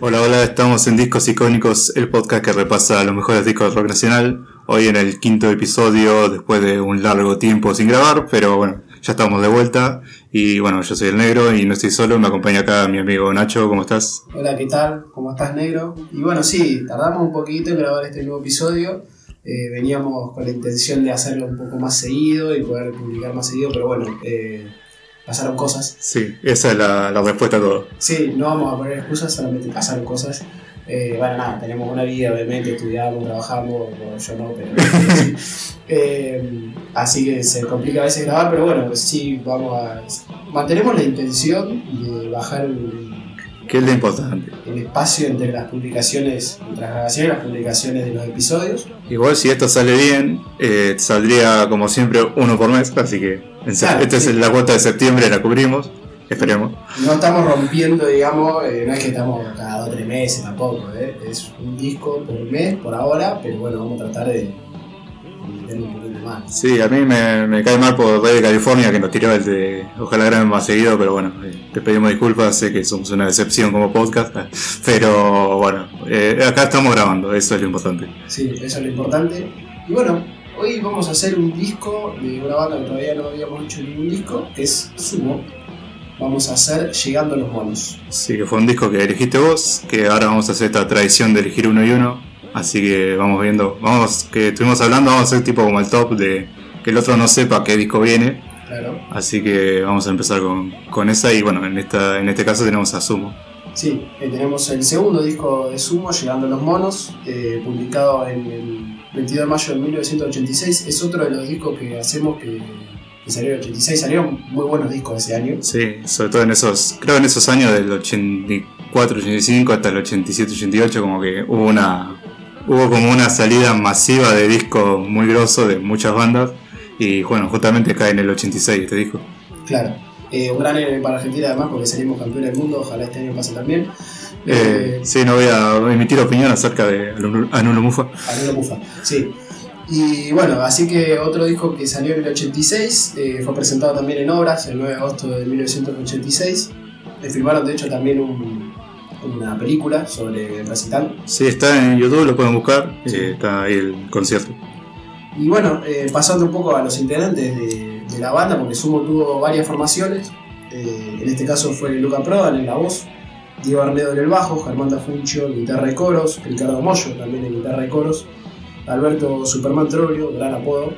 Hola, hola, estamos en Discos Icónicos, el podcast que repasa los mejores discos de rock nacional. Hoy en el quinto episodio, después de un largo tiempo sin grabar, pero bueno, ya estamos de vuelta. Y bueno, yo soy el negro y no estoy solo, me acompaña acá mi amigo Nacho, ¿cómo estás? Hola, ¿qué tal? ¿Cómo estás, negro? Y bueno, sí, tardamos un poquito en grabar este nuevo episodio. Eh, veníamos con la intención de hacerlo un poco más seguido y poder publicar más seguido, pero bueno, eh, pasaron cosas. Sí, esa es la, la respuesta a todo. Sí, no vamos a poner excusas, solamente pasaron cosas. Eh, bueno, nada, tenemos una vida, obviamente, estudiamos, trabajamos, bueno, yo no, pero... Eh, así que se complica a veces grabar, pero bueno, pues sí, vamos a... Mantenemos la intención de bajar el, ¿Qué es lo importante? el espacio entre las publicaciones, entre las grabaciones y las publicaciones de los episodios. Igual si esto sale bien, eh, saldría como siempre uno por mes, así que Claro, esta sí. es la cuota de septiembre, la cubrimos, esperemos. No estamos rompiendo, digamos, eh, no es que estamos cada dos o tres meses tampoco, ¿eh? es un disco por mes, por ahora, pero bueno, vamos a tratar de Sí, a mí me, me cae mal por Rey de California que nos tiró el de Ojalá graben más seguido, pero bueno, eh, te pedimos disculpas, sé que somos una decepción como podcast, pero bueno, eh, acá estamos grabando, eso es lo importante. Sí, eso es lo importante. Y bueno, hoy vamos a hacer un disco de una banda que todavía no habíamos hecho ningún disco, que es Sumo. Vamos a hacer Llegando a los Monos. Sí, que fue un disco que elegiste vos, que ahora vamos a hacer esta tradición de elegir uno y uno, así que vamos viendo, vamos, que estuvimos hablando, vamos a hacer tipo como el top de que el otro no sepa qué disco viene, Claro. así que vamos a empezar con, con esa y bueno, en, esta, en este caso tenemos a Sumo. Sí, eh, tenemos el segundo disco de Sumo, Llegando a los Monos, eh, publicado en el 22 de mayo de 1986. Es otro de los discos que hacemos que, que salió en el 86. Salieron muy buenos discos ese año. Sí, sobre todo en esos, creo en esos años del 84, 85 hasta el 87, 88, como que hubo una, hubo como una salida masiva de discos muy grosso de muchas bandas y bueno, justamente cae en el 86 este disco. Claro. Eh, un gran año para Argentina además porque salimos campeones del mundo. Ojalá este año pase también. Eh, sí, no voy a emitir opinión acerca de Anulo Mufa. Anulo Mufa, sí. Y bueno, así que otro disco que salió en el 86, eh, fue presentado también en Obras el 9 de agosto de 1986. Le filmaron de hecho también un- una película sobre el recital. Sí, está en YouTube, lo pueden buscar, Sí. eh, está ahí el concierto. Y bueno, eh, pasando un poco a los integrantes de, de la banda, porque Sumo tuvo varias formaciones. eh, en este caso fue Luca Prodan en la voz, Diego Arnedo en el bajo, Germán Funcho en guitarra y coros, Ricardo Mollo también en guitarra y coros, Alberto Superman Troglio, gran apodo,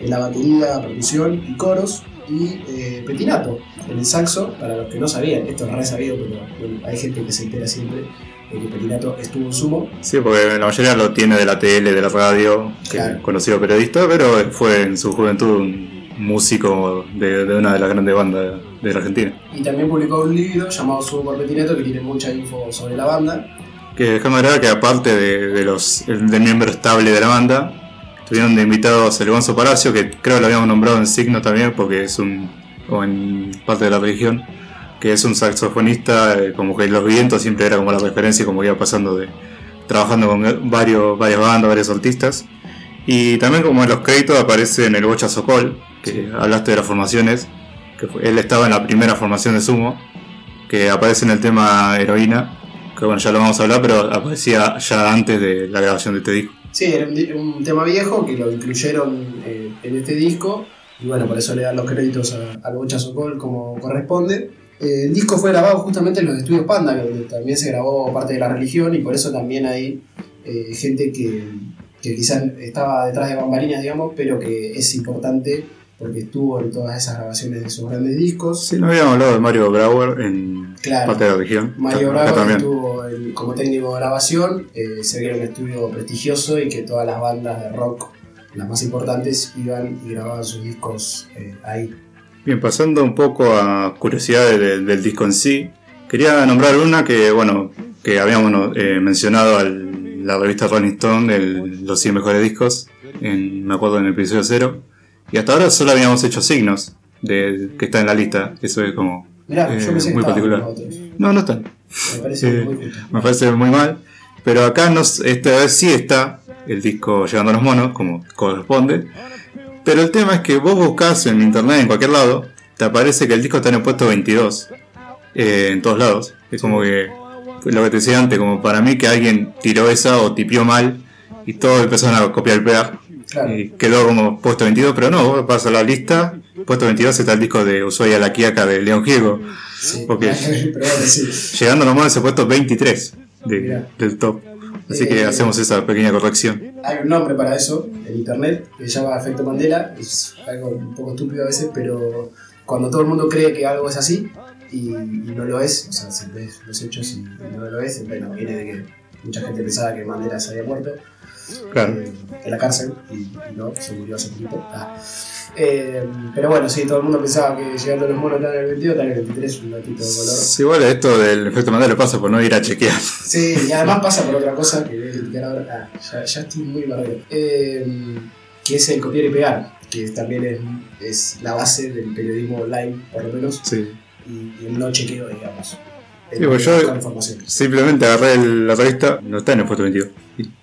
en la batería, percusión y coros, y eh, Petinato en el saxo, para los que no sabían, esto es re sabido, pero bueno, hay gente que se entera siempre de que Petinato estuvo en Sumo. Sí, porque la mayoría lo tiene de la tele, de la radio, Claro. conocido periodista, pero fue en su juventud un músico de, de una de las grandes bandas de la Argentina. Y también publicó un libro llamado Sumo por Petinato que tiene mucha info sobre la banda. Que déjame agregar que aparte de, de los el- del miembro estable de la banda, tuvieron de invitados el Gonzo Palacio, que creo que lo habíamos nombrado en Signo también, porque es un. o en parte de la religión, que es un saxofonista, eh, como que los vientos siempre era como la referencia, como iba pasando de. trabajando con varios, varias bandas, varios artistas. Y también como en los créditos aparece en el Bocha Sokol, que hablaste de las formaciones, que fue- él estaba en la primera formación de Sumo, que aparece en el tema Heroína, que bueno, ya lo vamos a hablar, pero aparecía ya antes de la grabación de este disco. Sí, era un, tema viejo que lo incluyeron eh, en este disco. Y bueno, por eso le dan los créditos a- al Bocha Sokol como corresponde. Eh, el disco fue grabado justamente en los estudios Panda, donde también se grabó parte de la religión, y por eso también hay eh, gente que, que quizás estaba detrás de bambalinas, digamos, pero que es importante porque estuvo en todas esas grabaciones de sus grandes discos. Sí, no habíamos hablado de Mario Grauer en Claro. parte de la región. Mario también. estuvo en- como técnico de grabación, eh, se era un estudio prestigioso y que todas las bandas de rock, las más importantes, iban y grababan sus discos eh, ahí. Bien, pasando un poco a curiosidades de- del disco en sí, quería nombrar una que, bueno, que habíamos eh, mencionado en la revista Rolling Stone, el- los 100 mejores discos, en, me acuerdo en el episodio 0, y hasta ahora solo habíamos hecho signos de, que está en la lista, eso es como Mirá, eh, yo pensé que muy particular. No, no están. Me parece Eh, muy. Me parece muy mal. Pero acá nos, esta vez sí está el disco Llegando a los Monos, como corresponde. Pero el tema es que vos buscas en internet, en cualquier lado, te aparece que el disco está en el puesto 22. eh, en todos lados. Es como que, lo que te decía antes, como para mí que alguien tiró esa o tipió mal y todos empezaron a copiar y pegar. Claro. Y quedó como puesto 22, pero no, vos vas a la lista, puesto 22 está el disco de Ushuaia La Quiaca de León Gieco, Sí. Bueno, sí. llegando nomás a ese puesto 23 de- del top. Así Eh, que hacemos esa pequeña corrección. Hay un nombre para eso en internet que se llama efecto Mandela. Es algo un poco estúpido a veces, pero cuando todo el mundo cree que algo es así y, y no lo es, o sea, si ves los hechos y, y no lo es, bueno, viene de que mucha gente pensaba que Mandela se había muerto Claro. en la cárcel y, y no, se murió hace poquito. Ah. Eh, pero bueno, sí, todo el mundo pensaba que llegando los monos estaban en el 22, estaban en el 23, un ratito de color. Sí, igual esto del efecto Mandela pasa por no ir a chequear. Sí, y además pasa por otra cosa que criticar ahora. Ah, ya, ya estoy muy bardeo. Eh, que es el copiar y pegar, que también es, es la base del periodismo online, por lo menos, Sí. y, y el no chequeo, digamos. El Sí, pues yo-. Simplemente agarré el- la revista, no está en el puesto 22.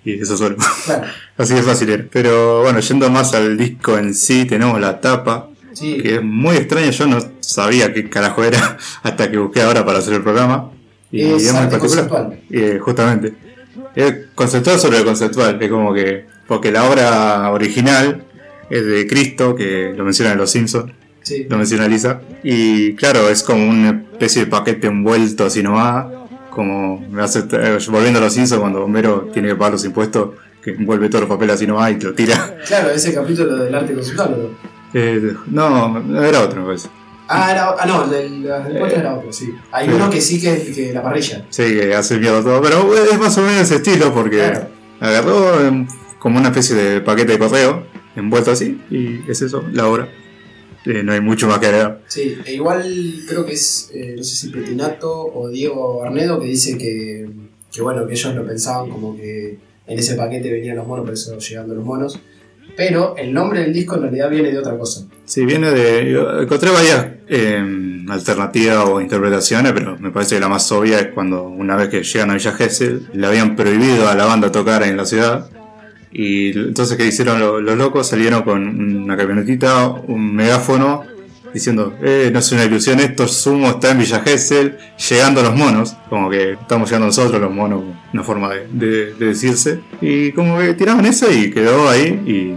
Y, eso solo. Claro, Así de fácil era. Pero bueno, yendo más al disco en sí, tenemos la tapa, sí, que es muy extraña. Yo no sabía qué carajo era hasta que busqué ahora para hacer el programa. Y es muy arte particular. eh, justamente. Es conceptual sobre lo conceptual. Es como que. Porque la obra original es de Cristo, que lo menciona en Los Simpsons, Sí, lo menciona Lisa. Y claro, es como una especie de paquete envuelto así nomás. Como me hace, eh, volviendo a Los Simpsons, cuando Homero tiene que pagar los impuestos, que envuelve todos los papeles así nomás y te lo tira. claro, ese capítulo del arte conceptual, ¿o ¿no? Eh, no, era otro, me parece. Ah, era, ah, no, el del postre era otro, sí. Hay uno que sí que que la parrilla. Sí, que hace miedo todo. Pero es más o menos ese estilo porque Claro. agarró como una especie de paquete de correo envuelto así y es eso, la obra. Eh, no hay mucho más que agregar. Sí, e igual creo que es, eh, no sé si Petinato o Diego Arnedo que dice que, que bueno, que ellos lo pensaban como que en ese paquete venían los monos, por eso llegando los monos. Pero el nombre del disco en realidad viene de otra cosa. Sí, viene de. yo encontré varias em, alternativas o interpretaciones, pero me parece que la más obvia es cuando una vez que llegan a Villa Gesell, le habían prohibido a la banda tocar en la ciudad. Y entonces, ¿qué hicieron lo- los locos? Salieron con una camionetita, un megáfono, diciendo: eh, No es una ilusión, esto Sumo está en Villa Gesell, llegando los monos. Como que estamos llegando nosotros, los monos, una forma de, de- de decirse. Y como que tiraban eso y quedó ahí y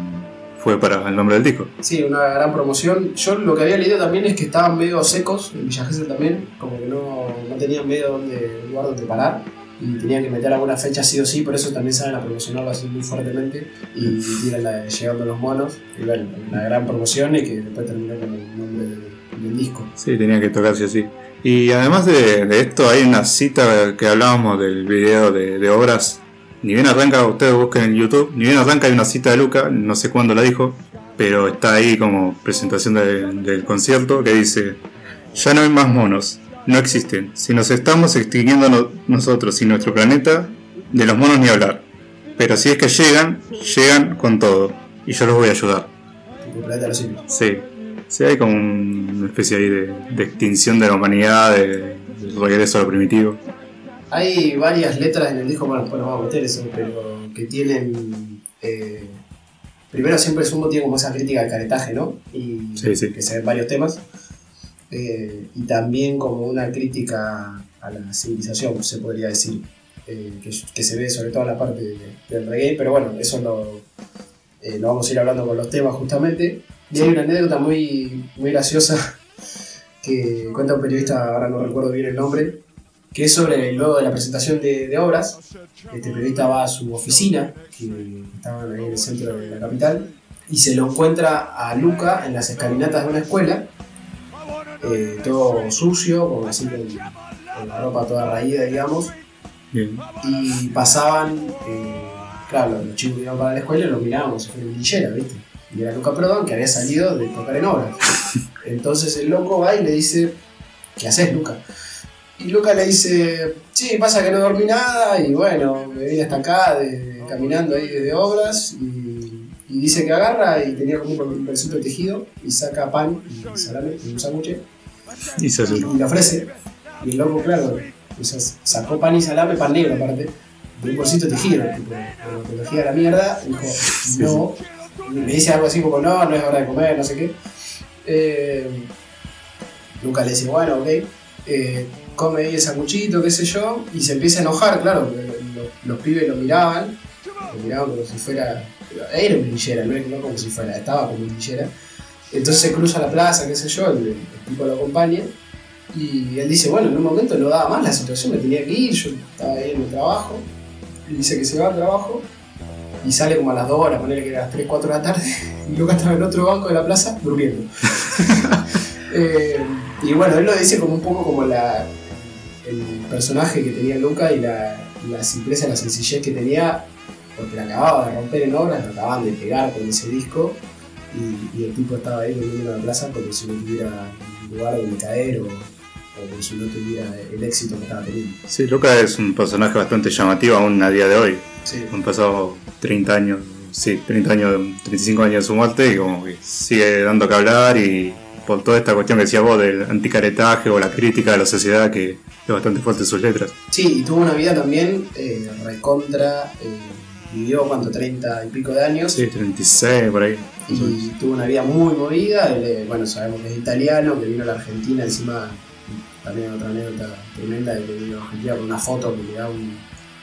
fue para el nombre del disco. Sí, una gran promoción. Yo lo que había leído también es que estaban medio secos en Villa Gesell también, como que no, no tenían medio donde, lugar donde parar. Y tenían que meter alguna fecha sí o sí, por eso también salen a promocionarlo así muy fuertemente. Y tiran la de Llegando los Monos. Y bueno, una gran promoción y que después terminó con el nombre del, del disco. Sí, tenía que tocarse así. Y además de, de esto, hay una cita que hablábamos del video de, de obras. Ni bien arranca, ustedes busquen en YouTube, ni bien arranca hay una cita de Luca, no sé cuándo la dijo, pero está ahí como presentación de- del concierto que dice, ya no hay más monos, no existen. Si nos estamos extinguiendo no- nosotros y nuestro planeta, de los monos ni hablar. Pero si es que llegan, llegan con todo. Y yo los voy a ayudar. Tipo Planeta los. Sí, sí hay como un- una especie ahí de, de extinción de la humanidad, de, de regreso a lo primitivo. Hay varias letras en el disco, bueno, después nos vamos a meter eso, pero que tienen. eh, primero, siempre Sumo tiene como esa crítica al caretaje, ¿no? Y Sí, sí. que se ven varios temas. Eh, y también como una crítica a la civilización, se podría decir, eh, que, que se ve sobre todo en la parte de- del reggae, pero bueno, eso lo, eh, lo vamos a ir hablando con los temas justamente. Y hay una anécdota muy, muy graciosa que cuenta un periodista, ahora no recuerdo bien el nombre, que es sobre luego de la presentación de, de obras. Este periodista va a su oficina, que estaban ahí en el centro de la capital, y se lo encuentra a Luca en las escalinatas de una escuela, eh, todo sucio, como así con, la ropa toda raída, digamos, Bien. y pasaban, eh, claro, los chicos que iban para la escuela lo miraban como si fuera un linchera, ¿viste? Y era Luca Prodan que había salido de tocar en obras. Entonces el loco va y le dice, ¿qué haces, Luca? Y Luca le dice, sí, pasa que no dormí nada y bueno, me vine hasta acá de- caminando ahí desde obras y, y dice que agarra y tenía como un bolsito de tejido y saca pan y salame y un sándwich Y se y le ofrece. Y el loco, claro, o sea, sacó pan y salame, pan negro aparte, de un bolsito tejido. Tipo, te tejía la mierda, dijo, no, le dice algo así como, no, no es hora de comer, no sé qué. Eh, Luca le dice, bueno, ok, eh, come ahí el sanguchito, qué sé yo, y se empieza a enojar, claro, porque lo- los pibes lo miraban, lo miraban como si fuera, era un villera, no, no como si fuera, estaba como un. Entonces se cruza la plaza, qué sé yo, el, el tipo lo acompaña, y él dice, bueno, en un momento no daba más la situación, me tenía que ir, yo estaba ahí en el trabajo, y dice que se va al trabajo, y sale como a las 2 horas, ponerle que era a las 3, 4 de la tarde, y Luca estaba en otro banco de la plaza durmiendo. Eh, y bueno, él lo dice como un poco como la, el personaje que tenía Luca y la, la simpleza, la sencillez que tenía, porque la acababa de romper en obras, la acababan de pegar con ese disco, y, y el tipo estaba ahí en la plaza como si no tuviera lugar donde caer o, o como si no tuviera el éxito que estaba teniendo. Sí, Luca es un personaje bastante llamativo aún a día de hoy. Sí. Han pasado 30 años, sí, 30 años, 35 años de su muerte y como que sigue dando que hablar y por toda esta cuestión que decía vos del anticaretaje o la crítica de la sociedad que es bastante fuerte en sus letras. Sí, y tuvo una vida también eh, recontra, eh, vivió cuánto, 30 y pico de años, Sí, 36 por ahí. y tuvo una vida muy movida, él, eh, bueno, sabemos que es italiano, que vino a la Argentina, encima también otra anécdota tremenda, de que vino a Argentina con una foto que le da un,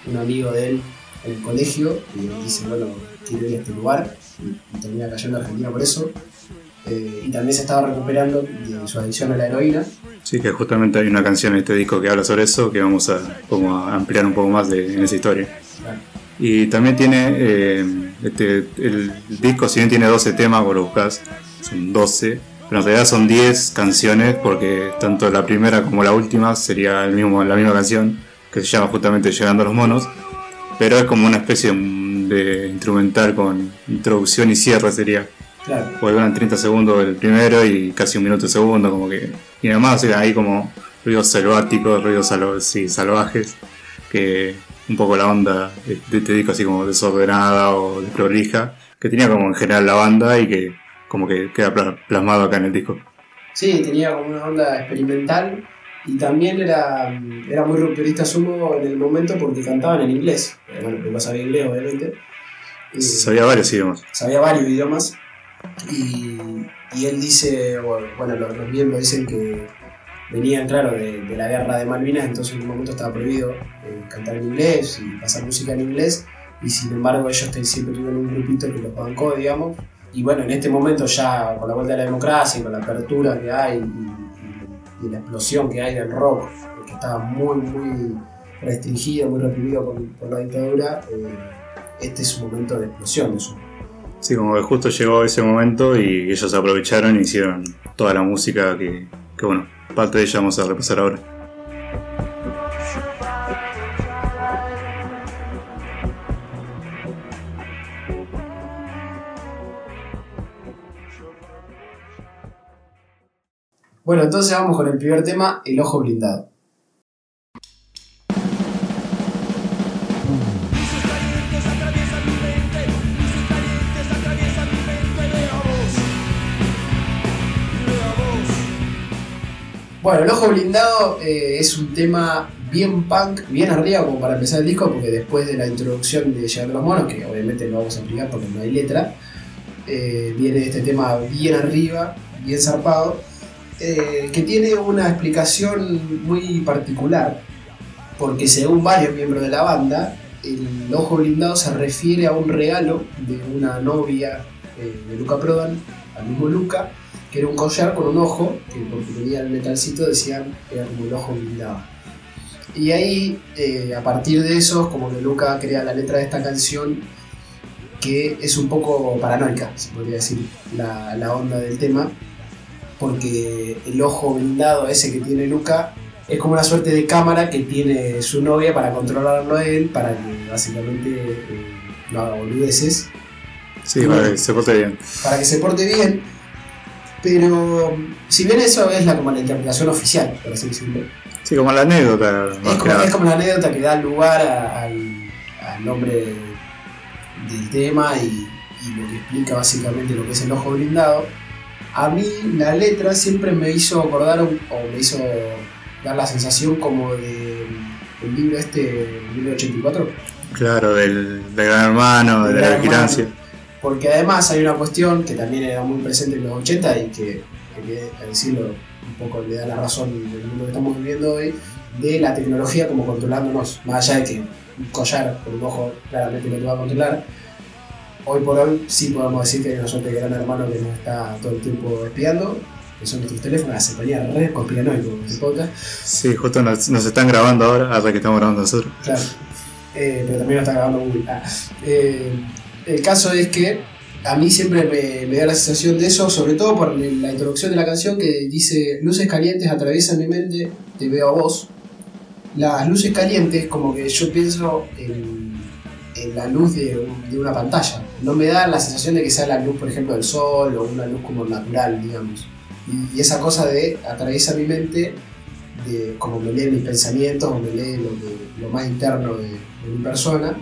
un amigo de él en el colegio, y dice, bueno, quiero ir a este lugar, y, y termina cayendo a Argentina por eso, Eh, y también se estaba recuperando de su adicción a la heroína, Sí, que justamente hay una canción en este disco que habla sobre eso, que vamos a, como a ampliar un poco más de, en esa historia. Claro. Y también tiene, eh, este, el disco, si bien tiene 12 temas, vos lo buscás, son 12, pero en realidad son 10 canciones, porque tanto la primera como la última sería el mismo, la misma canción, que se llama justamente Llegando a los Monos, pero es como una especie de instrumental con introducción y cierre sería. Claro. Porque duran 30 segundos el primero y casi un minuto el segundo, como que. Y nada más, o sea, hay como ruidos selváticos, ruidos salvajes, que un poco la onda de de este disco así como desordenada o desprolija, que tenía como en general la banda y que como que queda pla- plasmado acá en el disco. Sí, tenía como una onda experimental y también era, era muy rupturista sumo en el momento porque cantaban en inglés. Bueno, no sabía inglés, obviamente. Sabía varios idiomas. sabía varios idiomas. Y, y él dice, bueno, los, los miembros dicen que venían, claro, de, la guerra de Malvinas, entonces en un momento estaba prohibido eh, cantar en inglés y pasar música en inglés. Y sin embargo, ellos siempre tuvieron un grupito que los bancó, digamos. Y bueno, en este momento ya con la vuelta de la democracia y con la apertura que hay y, la explosión que hay del rock, que estaba muy, muy restringido, muy reprimido por, la dictadura, eh, este es un momento de explosión de su Sí, como que justo llegó ese momento y ellos aprovecharon y hicieron toda la música que bueno, parte de ella vamos a repasar ahora. Bueno, entonces vamos con el primer tema, el ojo blindado. Bueno, el ojo blindado eh, es un tema bien punk, bien arriba como para empezar el disco, porque después de la introducción de Llegando a los Monos, que obviamente no vamos a explicar porque no hay letra, eh, viene este tema bien arriba, bien zarpado, eh, que tiene una explicación muy particular, porque según varios miembros de la banda, el ojo blindado se refiere a un regalo de una novia eh, de Luca Prodan, al mismo Luca, que era un collar con un ojo, que porque tenía el metalcito decían que era como el ojo blindado. Y ahí, eh, a partir de eso, como que Luca crea la letra de esta canción, que es un poco paranoica, se podría decir, la, la onda del tema, porque el ojo blindado ese que tiene Luca es como una suerte de cámara que tiene su novia para controlarlo a él, para que básicamente eh, no haga boludeces Sí, para que se porte bien. para que se porte bien. Pero si bien eso es la, como la interpretación oficial, por así decirlo, Sí, como la anécdota. es como, es como la anécdota que da lugar a- al, al nombre del tema y, y lo que explica básicamente lo que es el ojo blindado. A mí la letra siempre me hizo acordar o me hizo dar la sensación como de el libro este, el libro 84. Claro, del, del gran hermano, de la vigilancia. Porque además hay una cuestión que también era muy presente en los 80 y que, hay que decirlo, un poco le da la razón del mundo que estamos viviendo hoy, de la tecnología como controlándonos, más allá de que un collar por un ojo claramente no te va a controlar. Hoy por hoy sí podemos decir que hay una suerte de gran hermano que nos está todo el tiempo espiando, que son nuestros teléfonos, se ponía re conspiranoico este podcast. Sí, justo nos, nos están grabando ahora, hasta que estamos grabando nosotros. Claro. Eh, pero también lo está grabando Google. Ah. Eh, el caso es que a mí siempre me, me da la sensación de eso, sobre todo por la introducción de la canción que dice luces calientes atraviesan mi mente, te veo a vos. Las luces calientes, como que yo pienso en, en la luz de, un- de una pantalla. No me da la sensación de que sea la luz, por ejemplo, del sol o una luz como natural, digamos. Y, y esa cosa de atraviesa mi mente, de como me lee mis pensamientos o me lee lo, que- lo más interno de, de mi persona.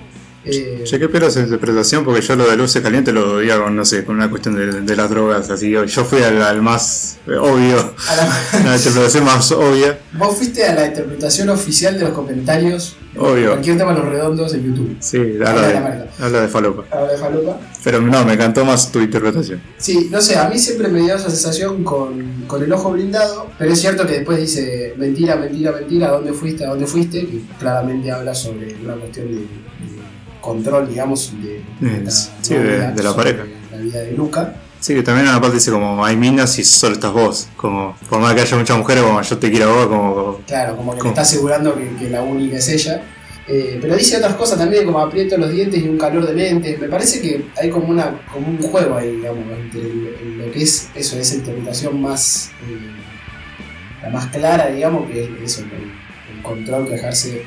Eh, Che, qué pena esa interpretación, porque yo lo de luces calientes lo veía con, no sé, con una cuestión de, de las drogas, así. Yo yo fui al, al más eh, obvio, a la- la interpretación más obvia. vos fuiste a la interpretación oficial de los comentarios Obvio. cualquier tema Los Redondos en YouTube. Sí, Habla habla de de, habla de falopa. Ahora de Falopa. Pero no, me encantó más tu interpretación. Sí, no sé, a mí siempre me dio esa sensación con, con el ojo blindado, pero es cierto que después dice mentira, mentira, mentira, ¿a dónde fuiste? ¿A dónde fuiste? Que claramente habla sobre una cuestión de, de control, digamos, de, sí, de- la pareja. La vida de Luca. Sí, que también en una parte dice como hay minas y solo estás vos. Como, por más que haya muchas mujeres, como yo te quiero a vos, como. Claro, como que está asegurando que, que la única es ella. Eh, pero dice otras cosas también, como aprieto los dientes y un calor de mente. Me parece que hay como, una, como un juego ahí, digamos, entre lo que es eso, esa interpretación más, eh, la más clara, digamos, que es eso, el, el control que ejerce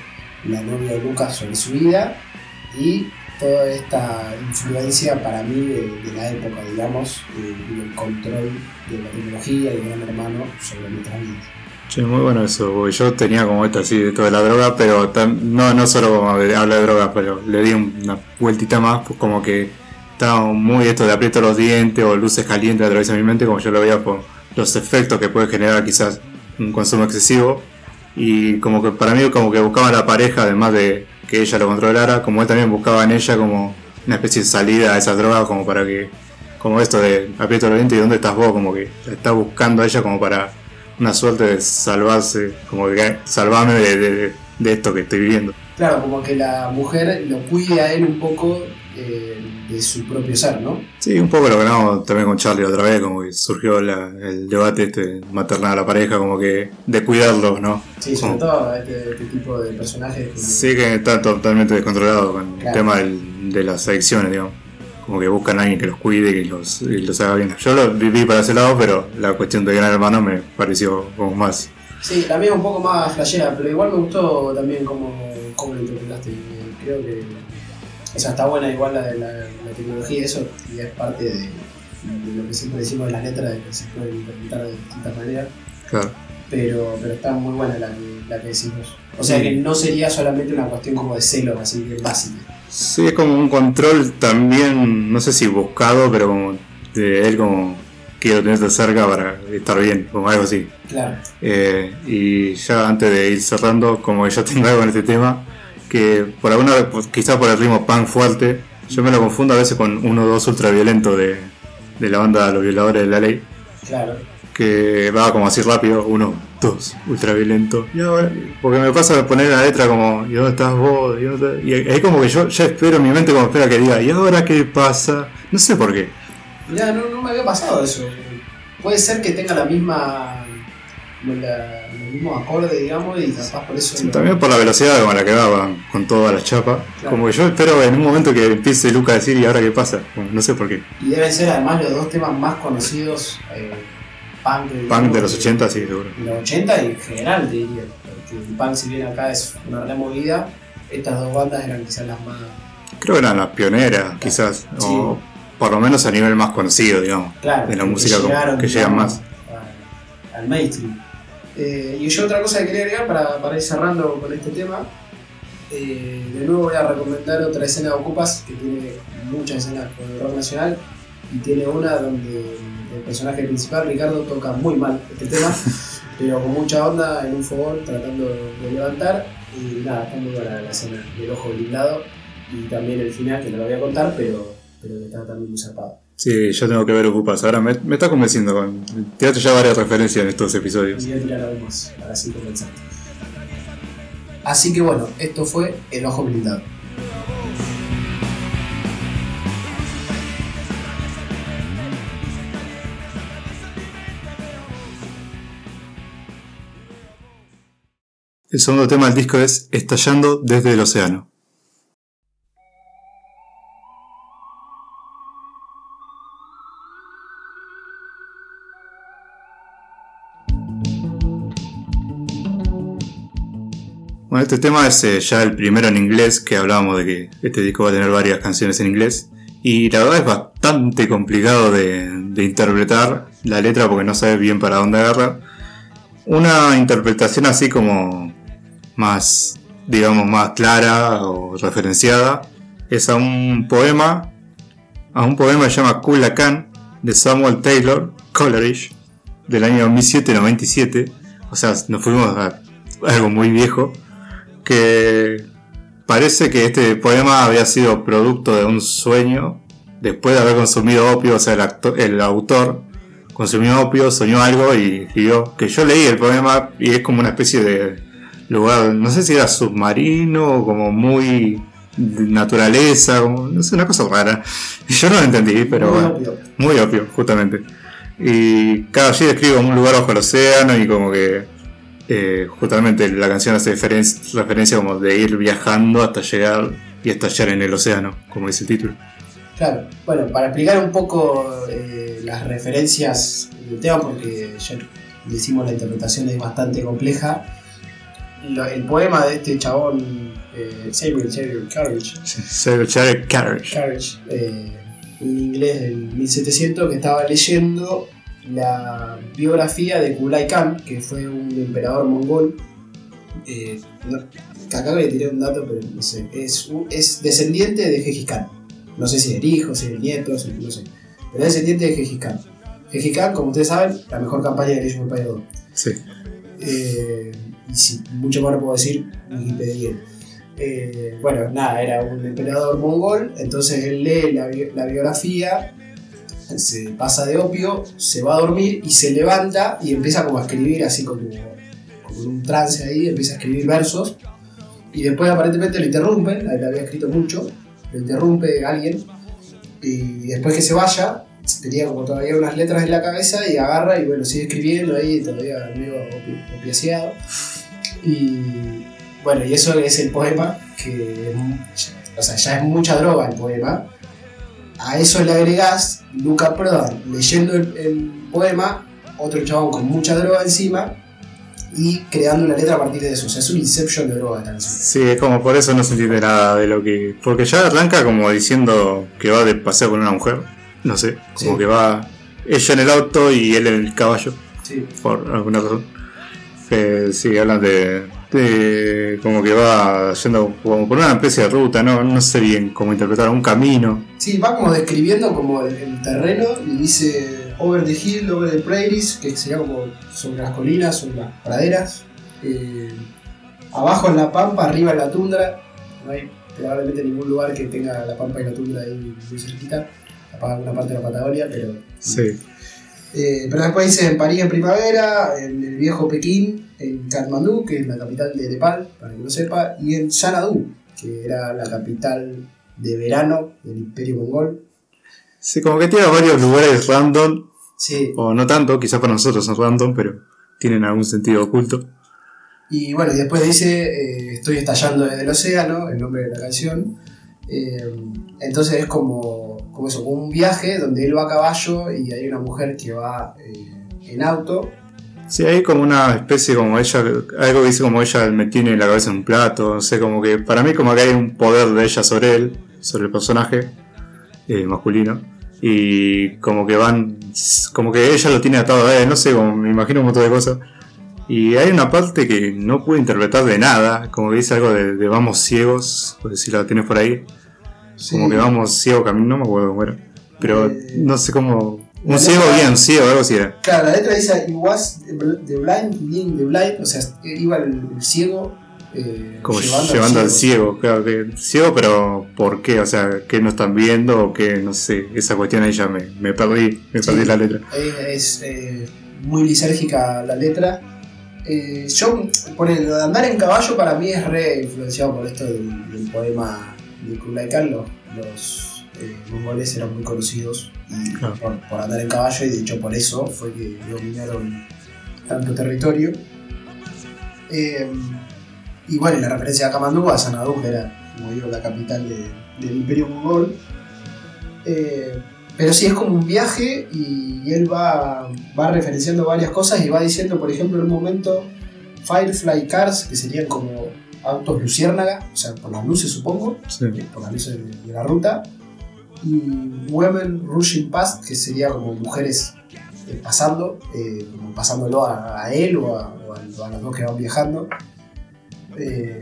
la novia de Lucas sobre su vida y toda esta influencia para mí de, de la época, digamos, y el control de la tecnología y del gran hermano sobre nuestras vidas. Che, muy bueno eso, porque yo tenía como esto así de toda la droga, pero no, no solo como de, habla de droga, pero le di una vueltita más, pues como que estaba muy esto de aprieto los dientes o luces calientes a través de mi mente, como yo lo veía por los efectos que puede generar quizás un consumo excesivo. Y como que para mí como que buscaba la pareja, además de que ella lo controlara, como él también buscaba en ella como una especie de salida a esas drogas, como para que, como esto de aprieto los dientes y dónde estás vos, como que la está buscando a ella como para una suerte de salvarse, como que salvarme de, de- de esto que estoy viviendo. Claro, como que la mujer lo cuide a él un poco eh, de su propio ser, ¿no? Sí, un poco lo que hablamos también con Charlie otra vez, como que surgió la- el debate este maternal a la pareja, como que de cuidarlos, ¿no? Sí, sobre Como- todo este, este tipo de personajes. que- Sí, que está totalmente descontrolado con el Claro. tema del- de las adicciones, digamos. Como que buscan a alguien que los cuide y que los, y los haga bien. Yo lo viví para ese lado, pero la cuestión de Gran Hermano me pareció como más. Sí, la mía un poco más flashera, pero igual me gustó también cómo, cómo lo interpretaste. Creo que. O sea, está buena igual la de la, la tecnología y eso, y es parte de, de lo que siempre decimos en las letras, de que se puede interpretar de distintas maneras. Claro. Pero, pero está muy buena la que, la que decimos. O sea Sí. que no sería solamente una cuestión como de celos, así que básica. Sí, es como un control también, no sé si buscado, pero como de él como quiero tenerte cerca para estar bien, como algo así. Claro. Eh, y ya antes de ir cerrando, como yo tengo algo en este tema, que por alguna pues, quizás por el ritmo pan fuerte, yo me lo confundo a veces con uno o dos ultraviolento de, de la banda Los Violadores de la Ley, Claro. que va como así rápido, uno, dos, ultraviolento. Y ahora, porque me pasa de poner la letra como, ¿y dónde estás vos? ¿Y, dónde estás?". y es como que yo ya espero, mi mente como espera que diga, ¿y ahora qué pasa? No sé por qué. Mirá, no, no me había pasado eso. Puede ser que tenga la misma. La- los mismos acordes, digamos, y capaz por eso. Sí, lo- También por la velocidad con la que va con toda la chapa. Claro. Como que yo espero en un momento que empiece Luca a decir, ¿y ahora qué pasa? Como, no sé por qué. Y deben ser además los dos temas más conocidos. Eh, punk, Punk de los 80, sí, seguro. De los 80 y en general, diría. Porque el punk, si bien acá es una removida, estas dos bandas eran quizás las más. Creo que eran las pioneras, quizás. Sí. O por lo menos a nivel más conocido, digamos. Claro, De la que música como- llegaron, que llegan digamos, más. al mainstream. Eh, y yo otra cosa que quería agregar para, para ir cerrando con este tema, eh, de nuevo voy a recomendar otra escena de Ocupas que tiene muchas escenas con el rock nacional y tiene una donde el personaje principal, Ricardo, toca muy mal este tema, pero con mucha onda en un fogón tratando de levantar y nada, está muy buena la escena del ojo blindado y también el final que no lo voy a contar, pero, pero que está también muy zarpado. Sí, yo tengo que ver Ocupas. Ahora me, me está convenciendo con. Tiraste ya varias referencias en estos episodios. Y voy a tirar algo más, para así compensar. Así que bueno, esto fue El Ojo Blindado. El segundo tema del disco es Estallando desde el océano. Bueno, este tema es eh, ya el primero en inglés, que hablábamos de que este disco va a tener varias canciones en inglés. Y la verdad es bastante complicado de, interpretar la letra porque no sabes bien para dónde agarra. Una interpretación así como más, digamos, más clara o referenciada es a un poema, a un poema que se llama Kula Khan de Samuel Taylor Coleridge del año 1797. O sea, nos fuimos a algo muy viejo que parece que este poema había sido producto de un sueño después de haber consumido opio, o sea, el, acto- el autor consumió opio, soñó algo y escribió, que yo leí el poema y es como una especie de lugar, no sé si era submarino o como muy de naturaleza, como- no sé, una cosa rara. Yo no lo entendí, pero Muy bueno. obvio. Muy obvio, justamente. Y cada allí describe como un lugar bajo el océano y como que eh, justamente la canción hace referen- referencia como de ir viajando hasta llegar y estallar en el océano, como dice el título. Claro, bueno, para explicar un poco eh, las referencias del tema, porque ya decimos la interpretación es bastante compleja. Lo- el poema de este chabón, eh, Taylor Coleridge, Sir Jared Carriage. Coleridge, eh, en inglés del 1700, que estaba leyendo la biografía de Kublai Khan, que fue un emperador mongol. Eh, no- acá le tiré un dato, pero no sé. Es, es descendiente de Gengis Khan. No sé si es el hijo, si es el nieto, si- no sé. Pero es descendiente de Gengis Khan. Gengis Khan, como ustedes saben, la mejor campaña de Age of Empires 2. Sí. Eh, y si mucho más no puedo decir, Wikipedia. Eh, bueno, nada, era un emperador mongol, entonces él lee la, bi- la biografía, se pasa de opio, se va a dormir y se levanta y empieza como a escribir así como, como en un trance ahí, empieza a escribir versos y después aparentemente lo interrumpen, él había escrito mucho, lo interrumpe alguien y después que se vaya, tenía como todavía unas letras en la cabeza y agarra y bueno, sigue escribiendo ahí, todavía medio opi- opiaceado. Y bueno, y eso es el poema, que o sea, ya es mucha droga el poema. A eso le agregás Luca Prodan leyendo el, el poema, otro chabón con mucha droga encima y creando una letra a partir de eso. O sea, es un inception de droga canción. Sí, es como por eso no se entiende nada de lo que. Porque ya arranca como diciendo que va de paseo con una mujer. No sé, como Sí. que va ella en el auto y él en el caballo. Sí. por alguna razón. Que sí, hablan de, de como que va yendo como por una especie de ruta, no, no sé bien cómo interpretar, un camino. Sí, va como describiendo como el, el terreno y dice over the hill, over the prairies, que sería como sobre las colinas, sobre las praderas. Eh, abajo en la pampa, arriba en la tundra. No hay probablemente ningún lugar que tenga la pampa y la tundra ahí muy cerquita. Alguna parte de la Patagonia, pero. Sí, Eh, pero después dice en París en primavera, en el viejo Pekín, en Katmandú, que es la capital de Nepal, para que lo sepa, y en Xanadu, que era la capital de verano del Imperio Mongol. sí, como que tiene varios lugares random, Sí, o no tanto, quizás para nosotros son random, pero tienen algún sentido oculto. y bueno, y después dice eh, Estoy estallando desde el océano, el nombre de la canción. Eh, entonces es como, como eso, un viaje donde él va a caballo y hay una mujer que va eh, en auto. Sí, hay como una especie como ella, algo que dice como ella me tiene la cabeza en un plato, no sé, como que para mí como que hay un poder de ella sobre él, sobre el personaje eh, masculino, y como que van, como que ella lo tiene atado a él, no sé, como me imagino un montón de cosas. Y hay una parte que no pude interpretar de nada, como que dice algo de, de vamos ciegos, pues si la tienes por ahí, como Sí. que vamos ciego camino, no me acuerdo cómo era, pero Eh, no sé cómo, un ciego bien ciego, algo así era. Claro, la letra dice It was the blind leading the blind, o sea, iba el, el ciego eh, Como llevando, al ciego, claro que ciego, pero ¿por qué? O sea, ¿qué no están viendo o qué? No sé, esa cuestión ahí ya me, me perdí, me Sí. perdí la letra. Es, es, eh, muy lisérgica la letra. Eh, yo, por el lo de andar en caballo para mí es re influenciado por esto del, del poema de Kublai Khan. Los, los, eh, mongoles eran muy conocidos y Claro. por, por andar en caballo y de hecho por eso fue que dominaron tanto territorio. Eh, y bueno, la referencia a Kamandú, a Sanadú, que era, como digo, la capital de- del imperio mongol. Pero sí, es como un viaje y, él va, va referenciando varias cosas y va diciendo, por ejemplo, en un momento, Firefly Cars, que serían como autos luciérnaga, o sea, por las luces supongo, Sí. por las luces de, la ruta, y Women Rushing Past, que sería como mujeres eh, pasando, eh, como pasándolo a, a él o a, o a- a los dos que van viajando. Eh,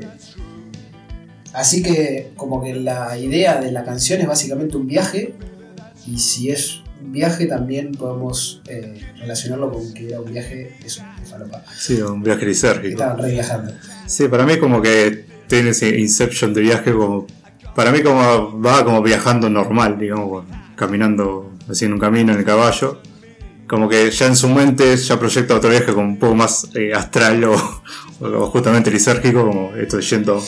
así que como que la idea de la canción es básicamente un viaje y si es un viaje también podemos eh, relacionarlo con que era un viaje eso, de falopa, Sí, un viaje lisérgico. estaban re viajando. Sí, para mí como que tiene ese Inception de viaje como... Para mí como va como viajando normal, digamos, caminando haciendo un camino en el caballo. Como que ya en su mente ya proyecta otro viaje como un poco más eh, astral o, o justamente lisérgico, como esto yendo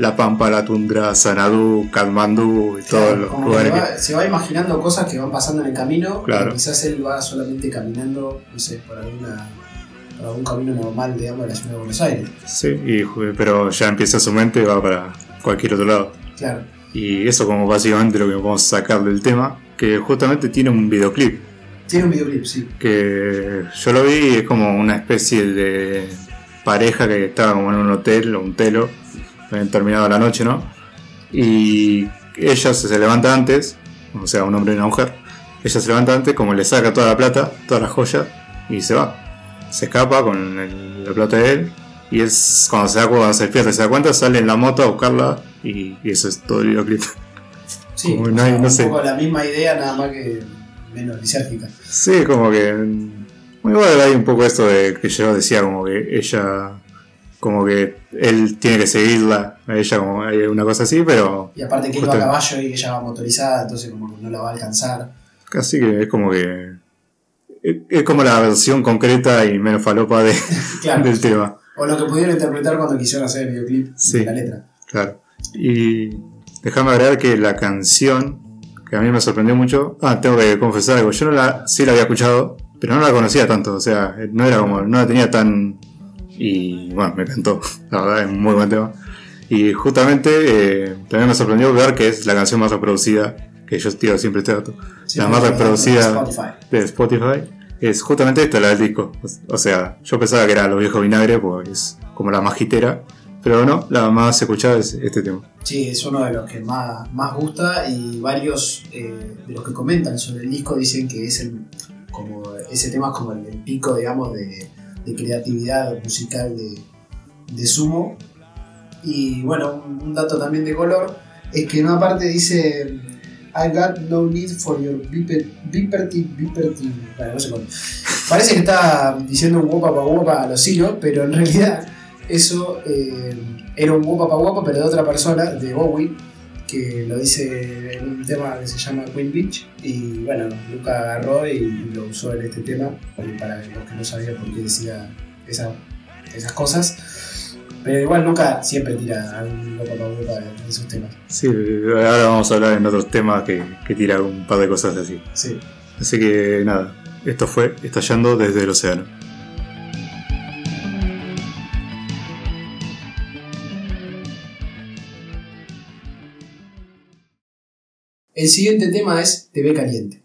La Pampa, la Tundra, Sanadú, Katmandú y todos los que lugares va- que... se va imaginando cosas que van pasando en el camino, Claro. pero quizás él va solamente caminando, no sé, por alguna por algún camino normal, digamos, de la ciudad de Buenos Aires. Sí, y, pero ya empieza su mente y va para cualquier otro lado. Claro. Y eso como básicamente lo que podemos sacar del tema, que justamente tiene un videoclip. Tiene un videoclip, sí. que yo lo vi y es como una especie de pareja que estaba como en un hotel o un telo, habían terminado la noche, ¿no? Y ella se levanta antes, o sea, un hombre y una mujer, ella se levanta antes, como le saca toda la plata, todas las joyas, y se va. Se escapa con el- la plata de él, y es cuando se da cuenta, cuando se despierta y se da cuenta, sale en la moto a buscarla, y, y eso es todo el videoclip. Sí, Como o no hay- sea, no un sé. poco la misma idea, nada más que menos lisérgica. Sí, como que. Muy bueno, hay un poco esto de que yo decía, como que ella. Como que él tiene que seguirla, a ella, como una cosa así, pero Y aparte que él va a caballo y ella va motorizada, entonces como que no la va a alcanzar. casi que es como que. Es es como la versión concreta y menos falopa de, Claro. del tema, O lo que pudieron interpretar cuando quisieron hacer el videoclip Sí. de la letra. claro. Y déjame agregar que la canción, que a mí me sorprendió mucho. Ah, tengo que confesar algo. Yo no la, sí la había escuchado, pero no la conocía tanto. O sea, no era como, no la tenía tan. Y bueno, me encantó. La verdad, es un muy buen tema. Y justamente eh, también me sorprendió ver que es la canción más reproducida, que yo tiro siempre este dato. Sí, la más reproducida Spotify. de Spotify es justamente esta, la del disco. O sea, yo pensaba que era Los Viejos Vinagre, pues es como la más hitera. Pero no, la más escuchada es este tema. Sí, es uno de los que más, más gusta y varios eh, de los que comentan sobre el disco dicen que es el, como ese tema es como el, el pico, digamos, de, de creatividad musical de, de Sumo. Y bueno, un, dato también de color es que en una parte dice I got no need for your beeperty, beeperty. Bueno, no sé. Parece que está diciendo un guapa pa guapa a los hilos, pero en realidad eso eh, era un guapa pa guapa, pero de otra persona, de Bowie, que lo dice en un tema que se llama Queen Beach. Y bueno, Luca agarró y lo usó en este tema, porque para los que no sabían por qué decía esa- esas cosas. Pero igual Luca siempre tira algún guapa pa guapa en esos temas. Sí, ahora vamos a hablar en otros temas que, que tira un par de cosas así. Sí. Así que nada, esto fue Estallando desde el Océano. El siguiente tema es TV Caliente.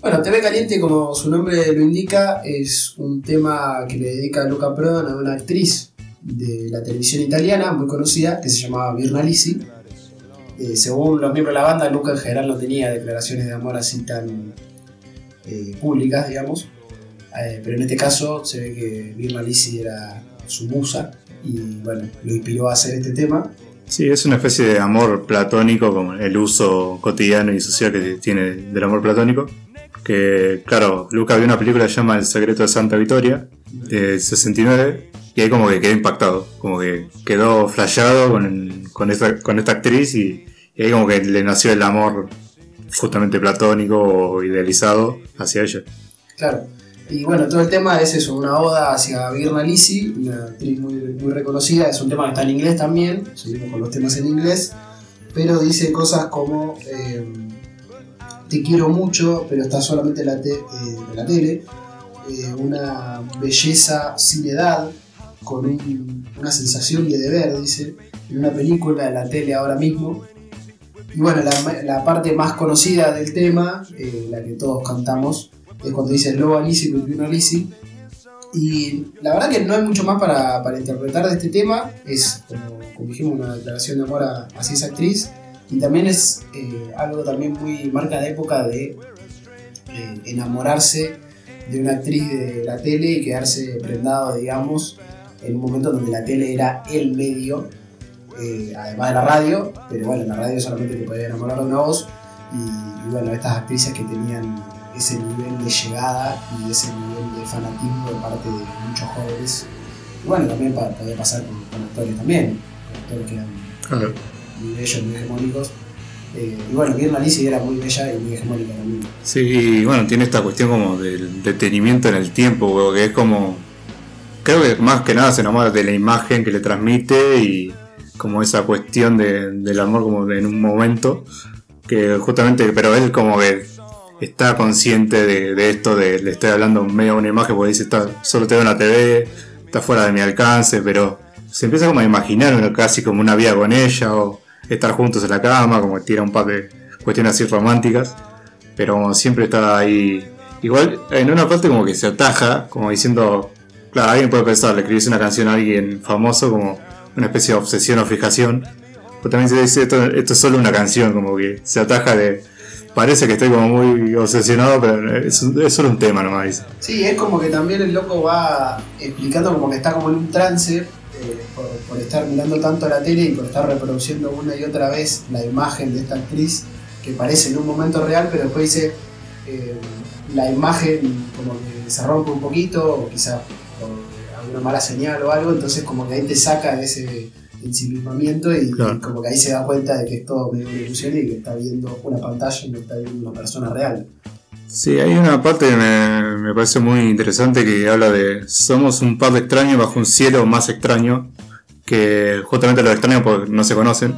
Bueno, TV Caliente, como su nombre lo indica, es un tema que le dedica Luca Prodan a una actriz de la televisión italiana muy conocida que se llamaba Virna Lisi. Eh, según los miembros de la banda, Luca en general no tenía declaraciones de amor así tan eh, públicas, digamos. Eh, pero en este caso se ve que Virna Lisi era su musa y bueno, lo inspiró a hacer este tema. Sí, es una especie de amor platónico, como el uso cotidiano y social que tiene del amor platónico. Que, claro, Luca vio una película que se llama El secreto de Santa Victoria, de 69, y ahí como que quedó impactado, como que quedó flasheado con, con, esta, con esta actriz y, y ahí como que le nació el amor justamente platónico o idealizado hacia ella. Claro. Y bueno, todo el tema es eso, una oda hacia Virna Lisi, una actriz muy, reconocida, es un tema que está en inglés también, seguimos con los temas en inglés, pero dice cosas como eh, te quiero mucho, pero está solamente en la, eh, tele, eh, una belleza sin edad, con un- una sensación de deber, dice, en una película en la tele ahora mismo. Y bueno, la, la parte más conocida del tema, eh, la que todos cantamos, es cuando dice Loba Lisi, Pepino Lisi. Y la verdad que no hay mucho más para, para interpretar de este tema. Es, como, dijimos, una declaración de amor a- hacia esa actriz. Y también es eh, algo también muy marca de época de eh, enamorarse de una actriz de la tele y quedarse prendado, digamos, en un momento donde la tele era el medio, eh, además de la radio, pero bueno, en la radio solamente te podía enamorar de una voz. Y, y bueno, estas actrices que tenían ese nivel de llegada y ese nivel de fanatismo de parte de muchos jóvenes. Y bueno, también pa- podía pasar con, con actores también, con actores que eran Claro. muy bellos, muy hegemónicos. Eh, y bueno, Mirna Lisi era muy bella y muy hegemónica también. Sí, y bueno, tiene esta cuestión como del detenimiento en el tiempo, que es como. Creo que más que nada se enamora de la imagen que le transmite y como esa cuestión de- del amor como en un momento. Que justamente, pero él como que está consciente de, esto, le estoy hablando medio de una imagen, porque dice, está, solo te veo en la TV, está fuera de mi alcance, pero se empieza como a imaginar casi como una vida con ella, o estar juntos en la cama, como tira un par de cuestiones así románticas pero como siempre está ahí. Igual en una parte como que se ataja, como diciendo, claro, alguien puede pensar, le escribís una canción a alguien famoso como una especie de obsesión o fijación, pero también se dice, esto, es solo una canción, como que se ataja de, parece que estoy como muy obsesionado, pero es, es solo un tema nomás. Sí, es como que también el loco va explicando como que está como en un trance eh, por, estar mirando tanto la tele y por estar reproduciendo una y otra vez la imagen de esta actriz que parece en un momento real, pero después dice eh, la imagen como que se rompe un poquito o quizás alguna mala señal o algo, entonces como que ahí te saca de ese ensimismamiento y, Claro. y como que ahí se da cuenta de que es todo medio una ilusión y que está viendo una pantalla y no está viendo una persona real. Sí, hay una parte que me, me parece muy interesante que habla de somos un par de extraños bajo un cielo más extraño, que justamente los extraños porque no se conocen,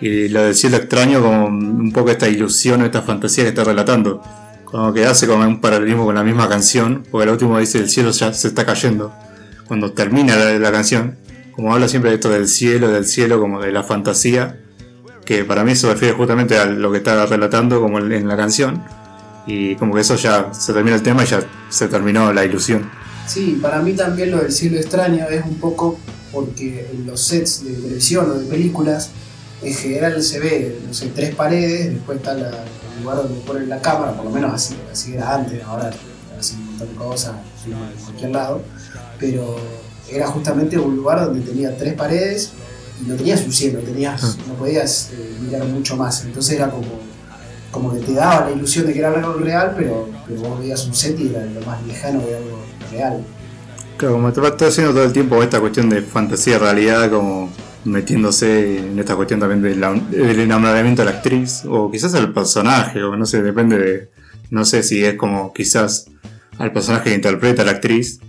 y lo del cielo extraño como un poco esta ilusión, esta fantasía que está relatando, como que hace como un paralelismo con la misma canción, porque el último dice el cielo ya se está cayendo, cuando termina la, la canción, como habla siempre de esto del cielo, del cielo, como de la fantasía, que para mí se refiere justamente a lo que está relatando como en la canción, y como que eso ya se termina el tema y ya se terminó la ilusión. Sí, para mí también lo del cielo extraño es un poco porque en los sets de televisión o de películas en general se ve, no sé, tres paredes, después está la- el lugar donde ponen la cámara, por lo menos así, así era antes, ahora hacen un montón de cosas, en cualquier lado, pero era justamente un lugar donde tenía tres paredes y no tenías un cielo, tenías, no podías eh, mirar mucho más, entonces era como, como que te daba la ilusión de que era algo real, pero, pero vos veías un set y era lo más lejano de algo real. Claro, como te está haciendo todo el tiempo esta cuestión de fantasía realidad, como metiéndose en esta cuestión también del enamoramiento de la actriz, o quizás al personaje, o no sé, depende de. No sé si es como quizás al personaje que interpreta a la actriz,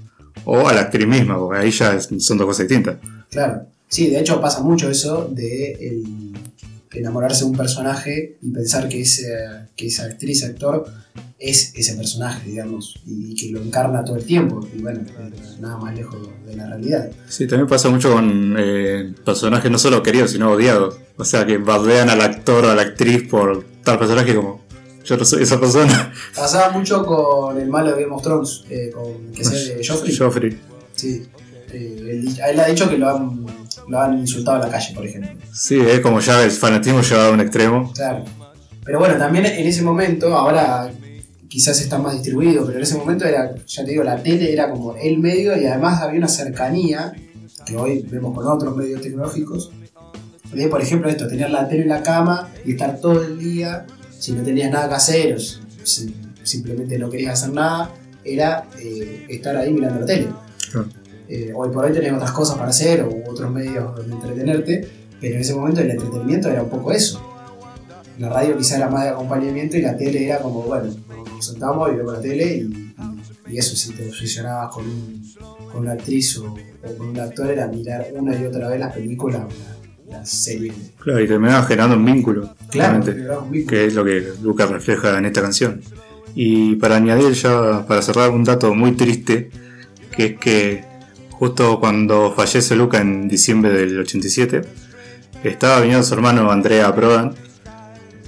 o a la actriz misma, porque ahí ya son dos cosas distintas. Claro. Sí, de hecho pasa mucho eso de el enamorarse de un personaje y pensar que, ese, que esa actriz, actor, es ese personaje, digamos, y que lo encarna todo el tiempo. Y bueno, nada más lejos de la realidad. Sí, también pasa mucho con eh, personajes no solo queridos, sino odiados. O sea, que bardean al actor o a la actriz por tal personaje como yo no soy esa persona. Pasaba mucho con el malo de Game of Thrones, eh, con que sea de Joffrey. Joffrey. Sí. Eh, él, él ha dicho que lo han, lo han insultado en la calle, por ejemplo. Sí, es como ya el fanatismo llevado a un extremo. Claro. Pero bueno, también en ese momento, ahora quizás está más distribuido, pero en ese momento era, ya te digo, la tele era como el medio y además había una cercanía que hoy vemos con otros medios tecnológicos De, por ejemplo, esto, tener la tele en la cama y estar todo el día, si no tenías nada que hacer, o si simplemente no querías hacer nada, era eh, estar ahí mirando la tele. Claro. Eh, hoy por hoy tenés otras cosas para hacer o otros medios donde entretenerte, pero en ese momento el entretenimiento era un poco eso. La radio quizá era más de acompañamiento y la tele era como, bueno, nos sentamos y vemos la tele y, eso, si te obsesionabas con, un- con una actriz o, o con un actor era mirar una y otra vez las películas Claro, y terminaba generando un vínculo. Claro, un vínculo. que es lo que Lucas refleja en esta canción. Y para añadir ya, para cerrar un dato muy triste, que es que justo cuando fallece Luca en diciembre del 87, estaba viniendo su hermano Andrea Prodan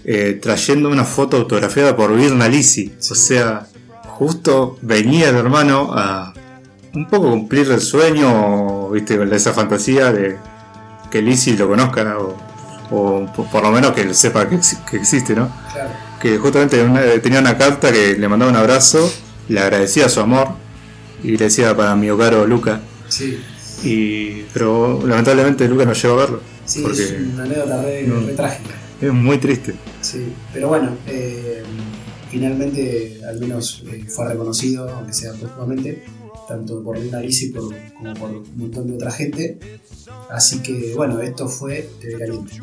eh, trayendo una foto autografiada por Virna Lisi. O sea, justo venía el hermano a un poco cumplir el sueño, viste, con esa fantasía de que Lisi lo conozca o, o por- lo menos que él sepa que, exi- que existe, ¿no? Claro. que justamente una- tenía una carta que le mandaba un abrazo, le agradecía su amor y le decía para mi caro Luca. Sí, Y, pero lamentablemente Luca no llegó a verlo. sí, porque es una anécdota re, No. re trágica. es muy triste. Sí, pero bueno, eh, finalmente al menos eh, fue reconocido, aunque sea póstumamente, tanto por Lina Lisi por- como por un montón de otra gente. Así que bueno, esto fue TV Caliente.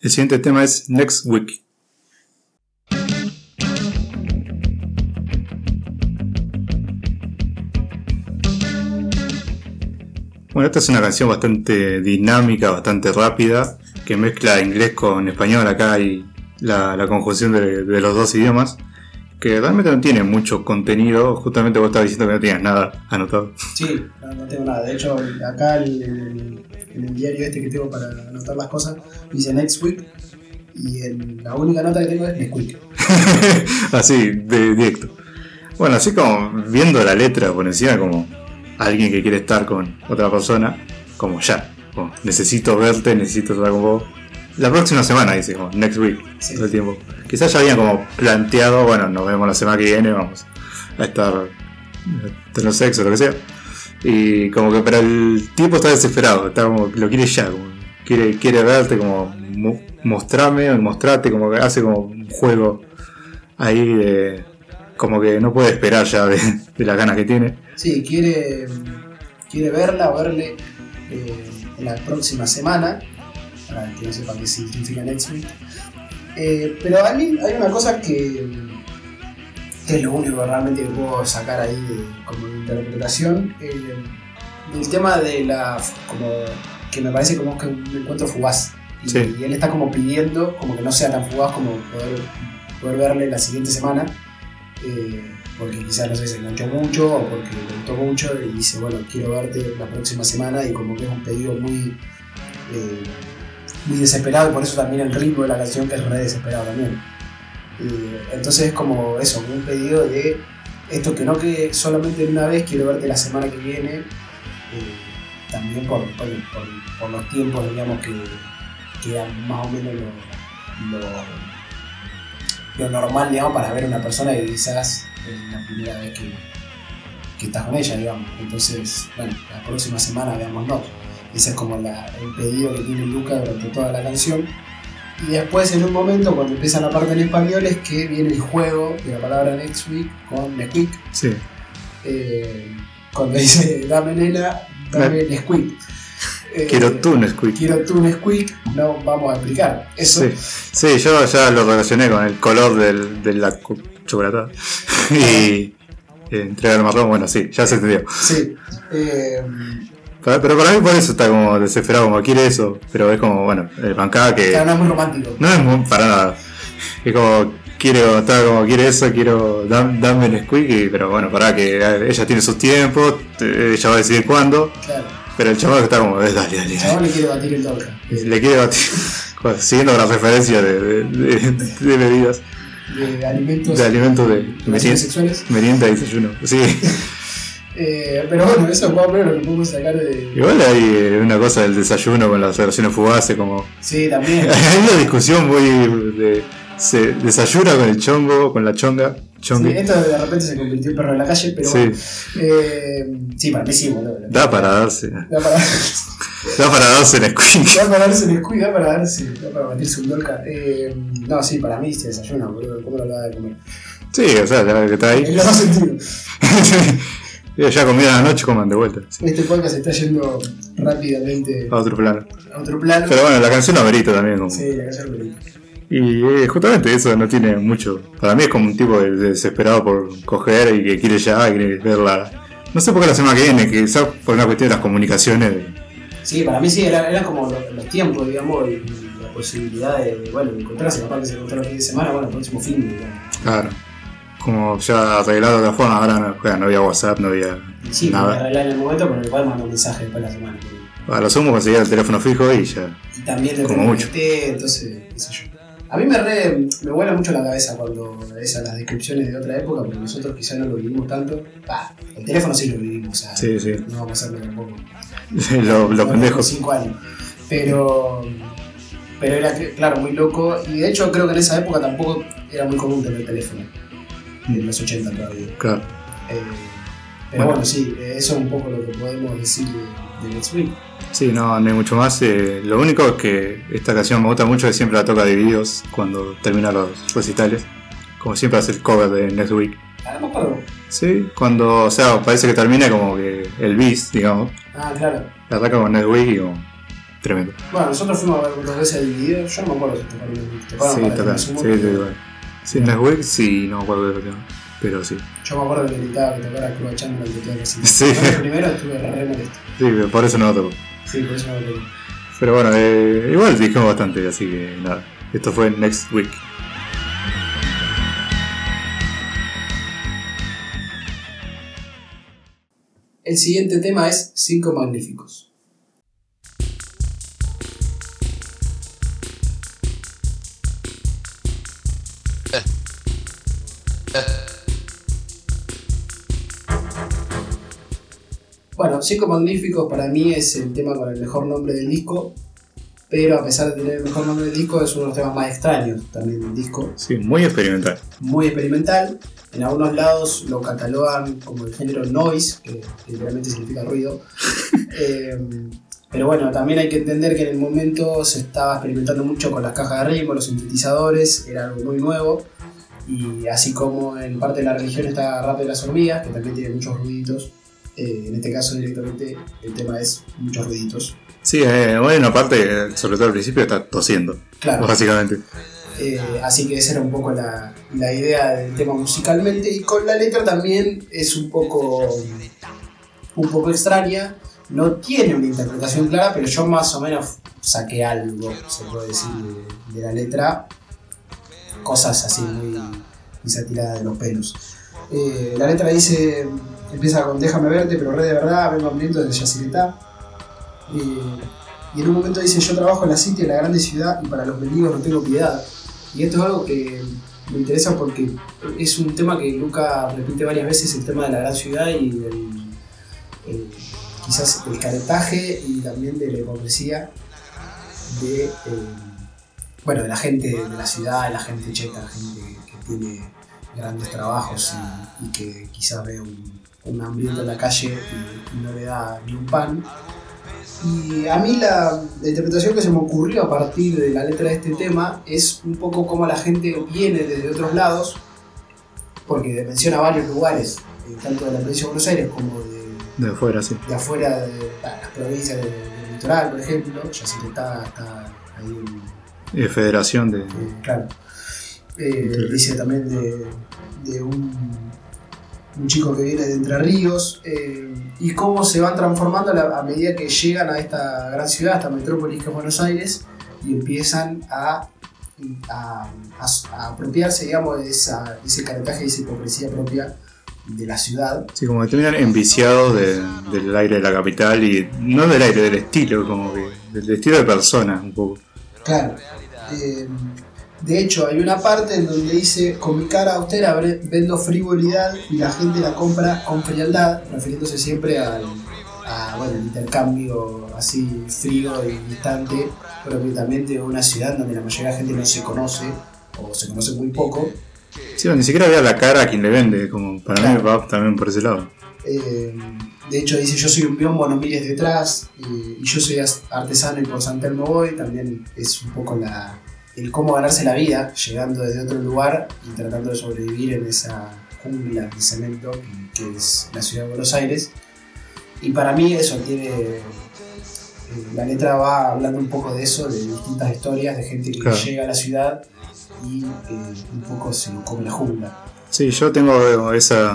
El siguiente tema es Next Week. Bueno, esta es una canción bastante dinámica, bastante rápida, que mezcla inglés con español. Acá hay la, la conjunción de, de los dos idiomas, que realmente no tiene mucho contenido. Justamente vos estabas diciendo que no tenías nada anotado. Sí, no, no tengo nada. De hecho, acá el- el- en el diario este que tengo para anotar las cosas, dice Next Week. Y el- la única nota que tengo es Nesquik. así, de directo. Bueno, así como viendo la letra por encima, como alguien que quiere estar con otra persona, como ya, como, necesito verte, necesito estar con vos. La próxima semana, dice, como next week, Sí. todo el tiempo. Quizás ya habían como planteado, bueno, nos vemos la semana que viene, vamos a estar, tener sexo, lo que sea. Y como que, pero el tipo está desesperado, está como, lo quiere ya, como, quiere, quiere verte, como, mo- mostrame, mostrate, como que hace como un juego ahí de, como que no puede esperar ya de, de las ganas que tiene. Sí, quiere, quiere verla verle eh, la próxima semana, para que no sepa qué significa Next Week. Eh, pero a mí hay una cosa que, que es lo único realmente que puedo sacar ahí de- como de interpretación. eh, el tema de la. como que me parece como que un encuentro fugaz. Y, Sí. y él está como pidiendo como que no sea tan fugaz como poder, poder verle la siguiente semana. eh, porque quizás no sé, se enganchó mucho o porque le gustó mucho y dice, bueno, quiero verte la próxima semana y como que es un pedido muy, eh, muy desesperado y por eso también el ritmo de la canción que es re desesperado también. Entonces es como eso, un pedido de esto que no que solamente en una vez quiero verte la semana que viene, eh, también por, por, por- los tiempos digamos que, que eran más o menos lo, lo, lo normal digamos para ver a una persona que quizás es la primera vez que, que estás con ella digamos. Entonces, bueno, la próxima semana veámonos. Ese es como la- el pedido que tiene Luca durante toda la canción. Y después en un momento cuando empieza la parte en español es que viene el juego de la palabra next week con Nesquik. Sí. Eh, cuando dice dame nena, dame Nesquik. Eh, Quiero tú, Nesquik. Quiero tú Nesquik, no vamos a explicar. Eso. Sí. sí, yo ya lo relacioné con el color del, de la chocolatada. y entregar el marrón, bueno, sí, ya se entendió. Sí. Eh, Pero, pero para mí por eso está como desesperado, como quiere eso. Pero es como, bueno, el bancada que claro, no es muy romántico. no es muy- para nada. Es como, quiero, está como, quiere eso, quiero, dam- dame el squeaky, pero bueno, para que ella tiene sus tiempos, ella va a decidir cuándo. Claro. Pero el chaval está como, eh, dale, dale, El dale. chabón le quiere batir el dolca. Le quiere batir. Siguiendo la referencia de, de, de- de bebidas, De alimentos. de alimentos de merienda, sexuales. merienda y desayuno. Sí. Eh, pero bueno, eso es más o menos lo que podemos sacar de. Igual hay eh, una cosa del desayuno con las relaciones fugaces, como. Sí, también. Hay una discusión muy de. Se desayuna con el chongo, con la chonga, Chonky. Sí, esto de repente se convirtió en perro de la calle, pero Sí. bueno. Eh, sí, para mí sí, boludo. Da para darse. Da para, Da para darse el squink. da para darse el escudo, da para darse, da para batirse un dolca. Eh, no, sí, para mí se desayuna, boludo. ¿Cómo lo va a comer? Sí, o sea, ya que está En ahí. los dos sentidos. ya comida a la noche, coman de vuelta. sí, Este podcast está yendo rápidamente a otro plano. a otro plano. Pero bueno, la canción amerita también. Como... Sí, la calle Arbolito. Y eh, justamente eso no tiene mucho. Para mí es como un tipo de- desesperado por coger y que quiere ya, y quiere verla. No sé por qué la semana que viene, quizás por una cuestión de las comunicaciones. de- Sí, para mí sí, eran era como los, los tiempos, digamos, y, y la posibilidad de, bueno, de encontrarse, capaz que se encontraron el fin de semana, bueno, el próximo fin, digamos. Claro. Como ya arreglado de otra forma, ahora no, había WhatsApp, no había sí, nada. arreglar en el momento, pero podemos mandar un mensaje después de la semana. A lo sumo conseguía el teléfono fijo y ya. Y también te Como mucho. entonces, qué sé yo. A mí me re, me vuela mucho la cabeza cuando ves a las descripciones de otra época, porque nosotros quizás no lo vivimos tanto. El teléfono sí lo vivimos, o sea, Sí, sí. no vamos a hacerlo tampoco. Los lo. 5 años. Pero, pero era, claro, muy loco. Y de hecho creo que en esa época tampoco era muy común tener teléfono. En los 80 todavía. Claro. Eh, pero Bueno. bueno, sí, eso es un poco lo que podemos decir de, de Next Week. Sí, no, no hay mucho más. eh, lo único es que esta canción me gusta mucho que siempre la toca divididos cuando termina los recitales. Como siempre hace el cover de Next Week. Ah, no me acuerdo. Sí, cuando, o sea, parece que termina como que el bis, digamos. Ah, claro. La ataca con Next Week y como. Tremendo. Bueno, nosotros fuimos a ver dos veces el video. Yo no me acuerdo si tocaron el video. Tocaron Sí, Sí, sí, pero igual. Sí, Next Week sí, no me acuerdo de lo que Pero sí. Yo me acuerdo que necesitaba que tocara Cruz Channel el todo así. Sí. El primero estuve re molesto. Sí, pero por eso no lo toco. Sí, por eso no lo. Pero bueno, eh, igual dijimos bastante, así que nada. Esto fue Next Week. El siguiente tema es Cinco Magníficos. Bueno, Cinco Magníficos para mí es el tema con el mejor nombre del disco, pero a pesar de tener el mejor nombre del disco, es uno de los temas más extraños también del disco. Sí, muy experimental. muy experimental. En algunos lados lo catalogan como el género noise, que literalmente significa ruido. Eh, pero bueno, también hay que entender que en el momento se estaba experimentando mucho con las cajas de ritmo, los sintetizadores, era algo muy nuevo. Y así como en parte de la religión está Rap de las hormigas, que también tiene muchos ruiditos. Eh, en este caso directamente el tema es muchos ruiditos. Sí, eh, bueno, una parte, sobre todo al principio, está tosiendo, Claro. básicamente. Eh, así que esa era un poco la, la idea del tema musicalmente y con la letra también es un poco un poco extraña no tiene una interpretación clara pero yo más o menos saqué algo se puede decir de, de la letra cosas así muy, muy satiradas de los pelos Eh, la letra dice empieza con déjame verte pero re de verdad vengo hambriento desde Yacyretá Eh, y en un momento dice yo trabajo en la City, en la grande ciudad y para los mendigos no tengo piedad y esto es algo que me interesa porque es un tema que Luca repite varias veces, el tema de la gran ciudad y el, el- quizás el caretaje y también de la hipocresía de, eh, bueno, de la gente de la ciudad, de la gente checa, la gente que tiene grandes trabajos y, y que quizás ve un, un hambriento en la calle y, y no le da ni un pan. Y a mí la, la interpretación que se me ocurrió a partir de la letra de este tema es un poco como la gente viene desde otros lados, porque menciona varios lugares, eh, tanto de la provincia de Buenos Aires como de, De afuera, sí. de afuera de las provincias del, del litoral, por ejemplo. Ya sé que está, está ahí en, Eh, federación de. eh, claro. Eh, dice también de, de un, un chico que viene de Entre Ríos eh, y cómo se van transformando a, la- a medida que llegan a esta gran ciudad, a esta metrópolis que es Buenos Aires, y empiezan a, a- a- a apropiarse, digamos, de, esa, de ese caretaje y esa hipocresía propia de la ciudad. Sí, como que terminan enviciados de- del aire de la capital y no del aire, del estilo, como que. Del estilo de personas, un poco. Claro. Eh, de hecho, hay una parte en donde dice, con mi cara austera vendo frivolidad y la gente la compra con frialdad, refiriéndose siempre al a, bueno, el intercambio así frío y distante, propiamente de una ciudad donde la mayoría de la gente no se conoce, o se conoce muy poco, Sí, ni siquiera vea la cara a quien le vende, como para mí va también por ese lado. Eh, de hecho dice yo soy un biombo, no mires detrás, y, y yo soy artesano y por San Telmo voy, también es un poco la, el cómo ganarse la vida, llegando desde otro lugar y tratando de sobrevivir en esa jungla de cemento que, que es la ciudad de Buenos Aires. Y para mí eso tiene... eh, la letra va hablando un poco de eso, de distintas historias de gente que Claro. llega a la ciudad y eh, un poco se lo come la jungla. Sí, yo tengo esa.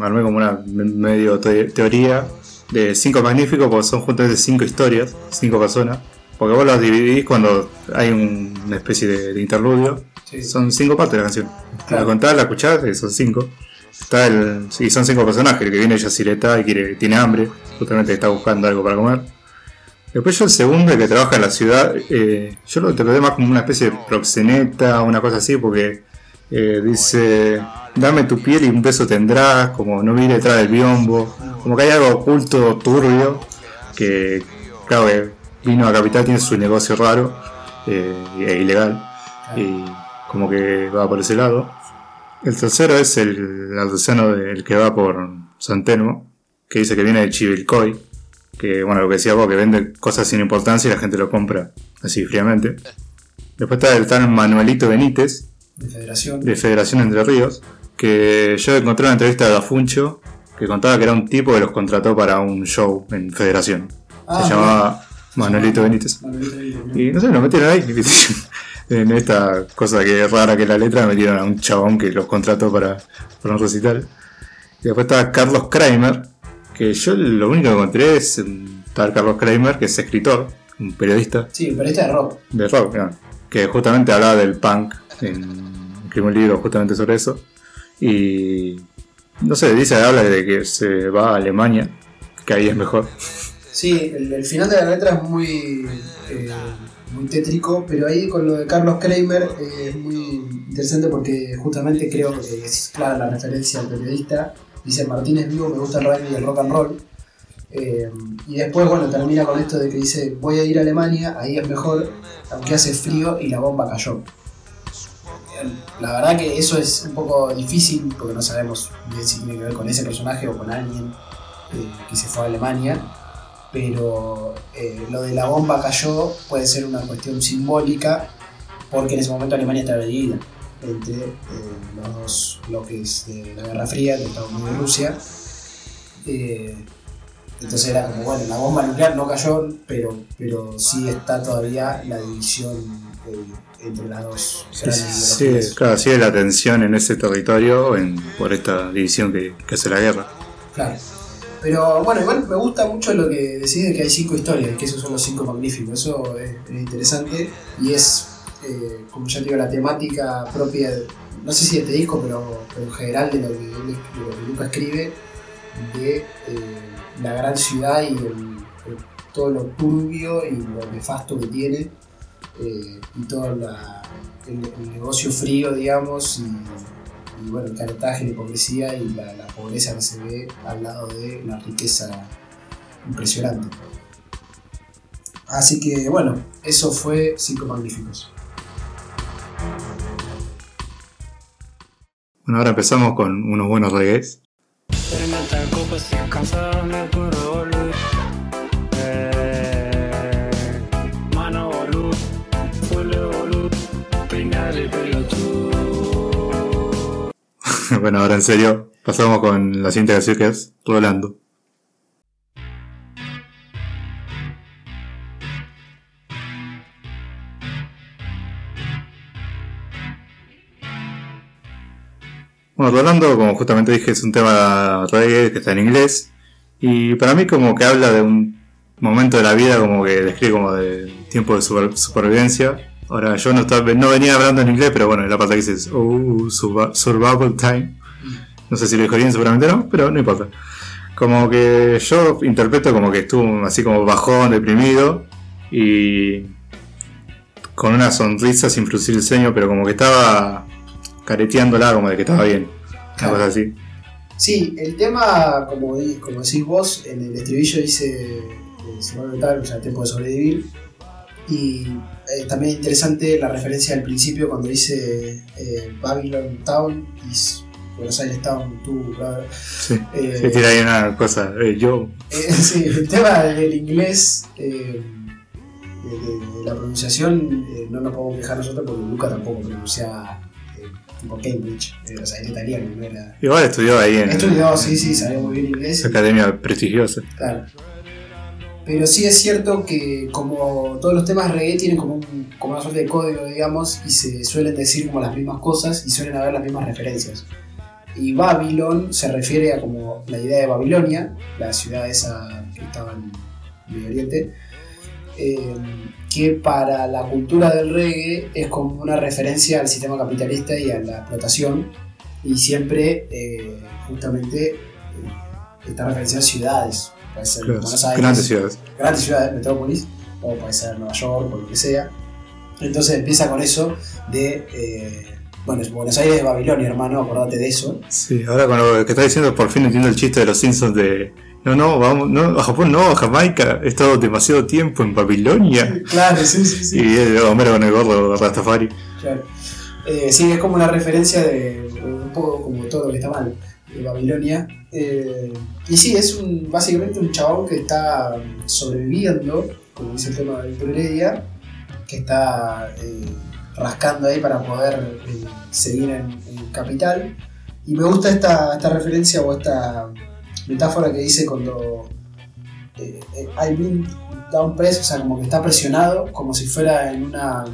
Armé como una me- medio te- teoría de cinco magníficos, porque son justamente cinco historias, cinco personas. Porque vos las dividís cuando hay un- una especie de, de interludio. Sí. Son cinco partes de la canción. Claro. La contás, la escuchás, y son cinco. Está el, sí, son cinco personajes. El que viene Yacireta y quiere, tiene hambre, justamente está buscando algo para comer. Después yo el segundo, el que trabaja en la ciudad, eh, yo lo interpreté más como una especie de proxeneta, una cosa así, porque eh, dice, dame tu piel y un beso tendrás, como no mire detrás del biombo, como que hay algo oculto, turbio, que claro que vino a Capital, tiene su negocio raro eh, e ilegal, y como que va por ese lado. El tercero es el artesano del que va por San Telmo, que dice que viene de Chivilcoy, que bueno, lo que decía vos, que vende cosas sin importancia y la gente lo compra así fríamente. Después está el tal Manuelito Benítez, De federación. de Federación Entre Ríos, que yo encontré una entrevista de Dafuncho que contaba que era un tipo que los contrató para un show en Federación. Ah, Se llamaba Manuelito Benítez. Y no sé, lo metieron ahí. en esta cosa que es rara que es la letra, metieron a un chabón que los contrató para, para un recital. Y después estaba Carlos Kramer, que yo lo único que encontré es un tal Carlos Kramer, que es escritor, un periodista Sí, pero este es rock. de rock, ¿no? que justamente hablaba del punk, en, escribió un libro justamente sobre eso. Y no sé, dice, habla de que se va a Alemania, que ahí es mejor. Sí, el, final de la letra es muy, eh, muy tétrico, pero ahí con lo de Carlos Kramer eh, es muy interesante porque justamente creo que es clara la referencia al periodista. Dice Martínez vivo, me gusta el rugby y el rock and roll. Eh, y después, bueno, termina con esto de que dice, voy a ir a Alemania, ahí es mejor, aunque hace frío y la bomba cayó. La verdad que eso es un poco difícil porque no sabemos si tiene que ver con ese personaje o con alguien que se fue a Alemania pero eh, lo de la bomba cayó puede ser una cuestión simbólica porque en ese momento Alemania estaba dividida entre eh, los dos bloques de la Guerra Fría, de Estados Unidos y Rusia. Eh, entonces era como, bueno, la bomba nuclear no cayó, pero, pero sí está todavía la división eh, entre las dos Sí, ideologías. claro, sigue la tensión en ese territorio en- por esta división que, que hace la guerra. Claro. Pero bueno, igual me gusta mucho lo que decís de que hay cinco historias, que esos son los cinco magníficos. Eso es, es interesante y es, eh, como ya digo, la temática propia, no sé si de este disco, pero, en general de lo que, de lo Luca escribe, de eh, la gran ciudad y el- el- todo lo turbio y lo nefasto que tiene eh, y todo la- el, el negocio frío, digamos, y, y bueno, el caretaje, la hipocresía y la, la pobreza que se ve al lado de la riqueza impresionante. Así que bueno, eso fue Cinco Magníficos. Bueno, ahora empezamos con unos buenos reggaes. bueno, ahora en serio, pasamos con la siguiente que es Rolando. Bueno, Rolando, como justamente dije, es un tema reggae que está en inglés. Y para mí como que habla de un momento de la vida como que describe como de tiempo de super- supervivencia. Ahora yo no, estaba, no venía hablando en inglés, pero bueno, la parte que dice es oh, survi- survival time. No sé si lo dijo bien, seguramente no, pero no importa. Como que yo interpreto como que estuvo así como bajón, deprimido y con una sonrisa sin fruncir el ceño, pero como que estaba careteándola como de que estaba bien. Una Claro. cosa así. Sí, el tema, como, como decís vos, en el estribillo dice eh, Survival Time, o sea, tiempo de sobrevivir. Y eh, también interesante la referencia al principio cuando dice eh, Babylon Town is Buenos Aires Town, tú, brother. Sí. Eh, Sí, tira ahí una cosa. eh, yo. Sí, el tema del inglés, de, de- la pronunciación, no nos podemos quejar nosotros porque Luca tampoco pronunciaba eh, tipo Cambridge, o sea, era italiano, no era. Igual estudió ahí en Estudió, sí, sí, sabía muy bien inglés. academia prestigiosa. Claro. Pero sí es cierto que como todos los temas reggae tienen como, un- como una suerte de código, digamos, y se suelen decir como las mismas cosas y suelen haber las mismas referencias. Y Babylon se refiere a como la idea de Babilonia, la ciudad esa que estaba en Medio Oriente, eh, que para la cultura del reggae es como una referencia al sistema capitalista y a la explotación, y siempre eh, justamente eh, está referencia a ciudades, puede ser Claro, Buenos Aires, grandes ciudades. grandes ciudades, metrópolis, o puede ser Nueva York, o lo que sea. Entonces empieza con eso de, eh, bueno, Buenos Aires es Babilonia, hermano, acordate de eso. Sí, ahora con lo que está diciendo, por fin entiendo el chiste de los Simpsons de. No, no, vamos, no, a Japón no, a Jamaica. He estado demasiado tiempo en Babilonia. Claro, sí, sí, sí. Y el Homero con el gordo Rastafari. Claro. Eh, sí, es como una referencia de un poco como todo lo que está mal de Babilonia. Eh, y sí, es un, básicamente un chabón que está sobreviviendo, como dice el tema de Víctor Heredia, que está eh, rascando ahí para poder eh, seguir en, en Capital. Y me gusta esta, esta referencia o esta metáfora que dice cuando I've been down press, o sea, como que está presionado, como si fuera en una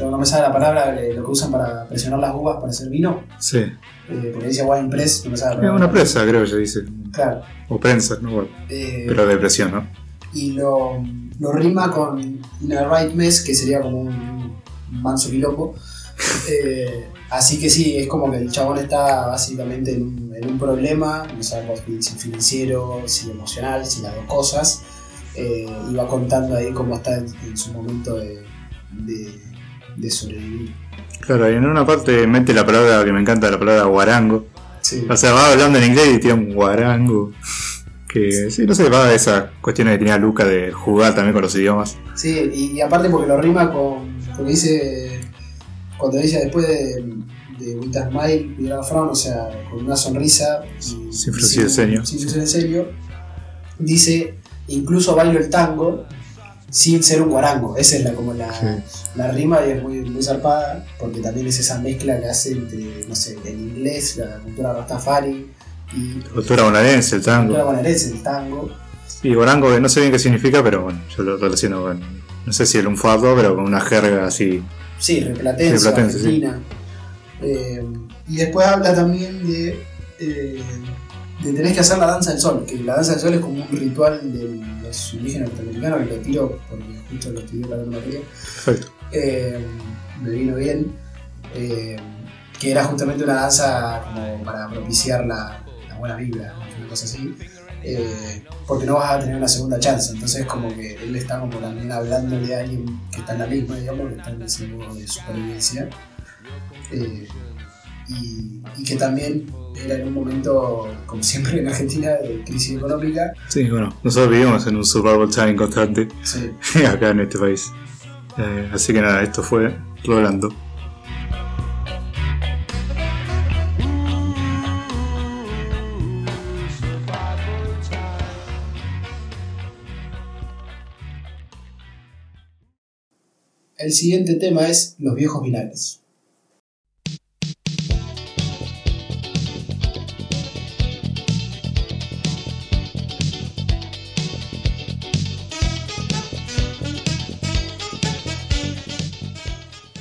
no me sale la palabra, lo que usan para presionar las uvas para hacer vino. Sí. Eh, porque dice wine press, no me Es palabra. una presa, creo que se dice. Claro. O prensa, ¿no? Eh, Pero de presión, ¿no? y lo, lo rima con In a Right Mess, que sería como un manso quilombo. Eh, así que sí, es como que el chabón está básicamente en un, en un problema, no sabemos si financiero, si emocional, si las dos cosas. Eh, y va contando ahí cómo está en, en su momento de, de, de sobrevivir. Claro, y en una parte mete la palabra que me encanta, la palabra guarango. Sí. O sea, va hablando en inglés y tiene un guarango. Que sí, no sé, va a esa cuestión que tenía Luca de jugar también con los idiomas. Sí, y, y aparte porque lo rima con. Porque dice. Cuando dice después de. de With a Smile, With a Frown, o sea, con una sonrisa. y- Sin fruncir el ceño. Sin fruncir el ceño. Dice: Incluso bailo el tango sin ser un guarango. Esa es la, como la, Sí. la rima y es muy, muy zarpada. Porque también es esa mezcla que hace entre, no sé, el inglés, la cultura rastafari y Cultura bonaerense, el la cultura tango. bonaerense, el tango. Y guarango, que no sé bien qué significa, pero bueno, yo lo relaciono con. No sé si el lunfardo, pero con una jerga así. Sí, Replatense, Replatense, sí. Eh, y después habla también de, eh, de tenés que hacer la danza del sol, que la danza del sol es como un ritual de los indígenas norteamericanos, que lo tiro porque justo lo estudié para una materia, Perfecto. eh, me vino bien, eh, que era justamente una danza como para propiciar la, la buena vibra, una cosa así. eh, porque no vas a tener una segunda chance, entonces como que él está como también hablándole a alguien que está en la misma, digamos, que está en ese modo de supervivencia, eh, y, y que también era en un momento, como siempre en Argentina, de crisis económica, Sí, bueno, nosotros vivimos en un survival time constante sí, acá en este país. Eh, así que nada, esto fue Rolando. El siguiente tema es Los viejos vinagres.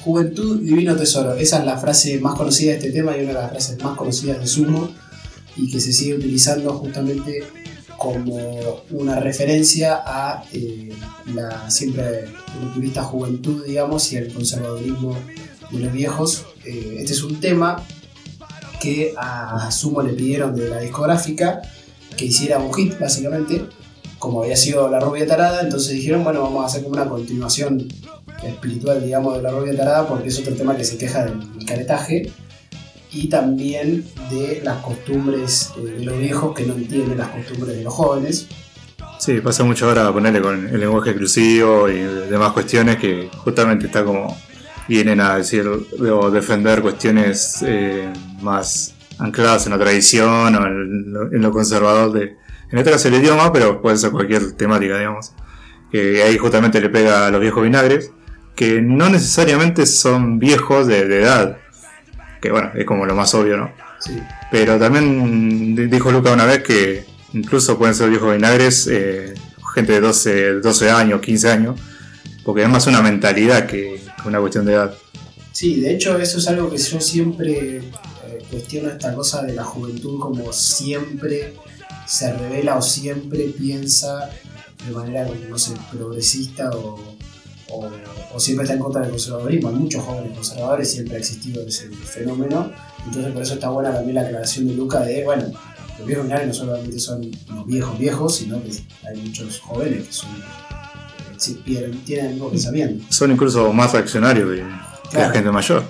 Juventud, divino tesoro. Esa es la frase más conocida de este tema y una de las frases más conocidas de Sumo y que se sigue utilizando justamente como una referencia a eh, la siempre rupturista juventud, digamos, y el conservadurismo de los viejos. Eh, este es un tema que a Sumo le pidieron de la discográfica que hiciera un hit, básicamente, como había sido La Rubia Tarada, entonces dijeron, bueno, vamos a hacer como una continuación espiritual, digamos, de La Rubia Tarada, porque es otro tema que se queja del, caretaje y también de las costumbres eh, de los viejos que no entienden las costumbres de los jóvenes. Sí, pasa mucho ahora ponerle con el lenguaje exclusivo y demás cuestiones que justamente está como vienen a decir o defender cuestiones eh, más ancladas en la tradición o en lo, en lo conservador de, en este caso el idioma, pero puede ser cualquier temática, digamos. Que ahí justamente le pega a los viejos vinagres, que no necesariamente son viejos de, de edad, que bueno, es como lo más obvio, ¿no? Sí. Pero también di- dijo Luca una vez que incluso pueden ser viejos vinagres eh, gente de 12, 12 años, 15 años, porque es más una mentalidad que, que una cuestión de edad. Sí, de hecho eso es algo que yo siempre eh, cuestiono esta cosa de la juventud como siempre se revela o siempre piensa de manera, no sé, progresista o, o- o siempre está en contra del conservadurismo. Hay muchos jóvenes conservadores, siempre ha existido ese fenómeno. Entonces por eso está buena también la aclaración de Luca de, bueno, los viejos binarios no solamente son los viejos viejos, sino que hay muchos jóvenes que son, eh, tienen, el mismo pensamiento. Son incluso más reaccionarios que, la gente mayor.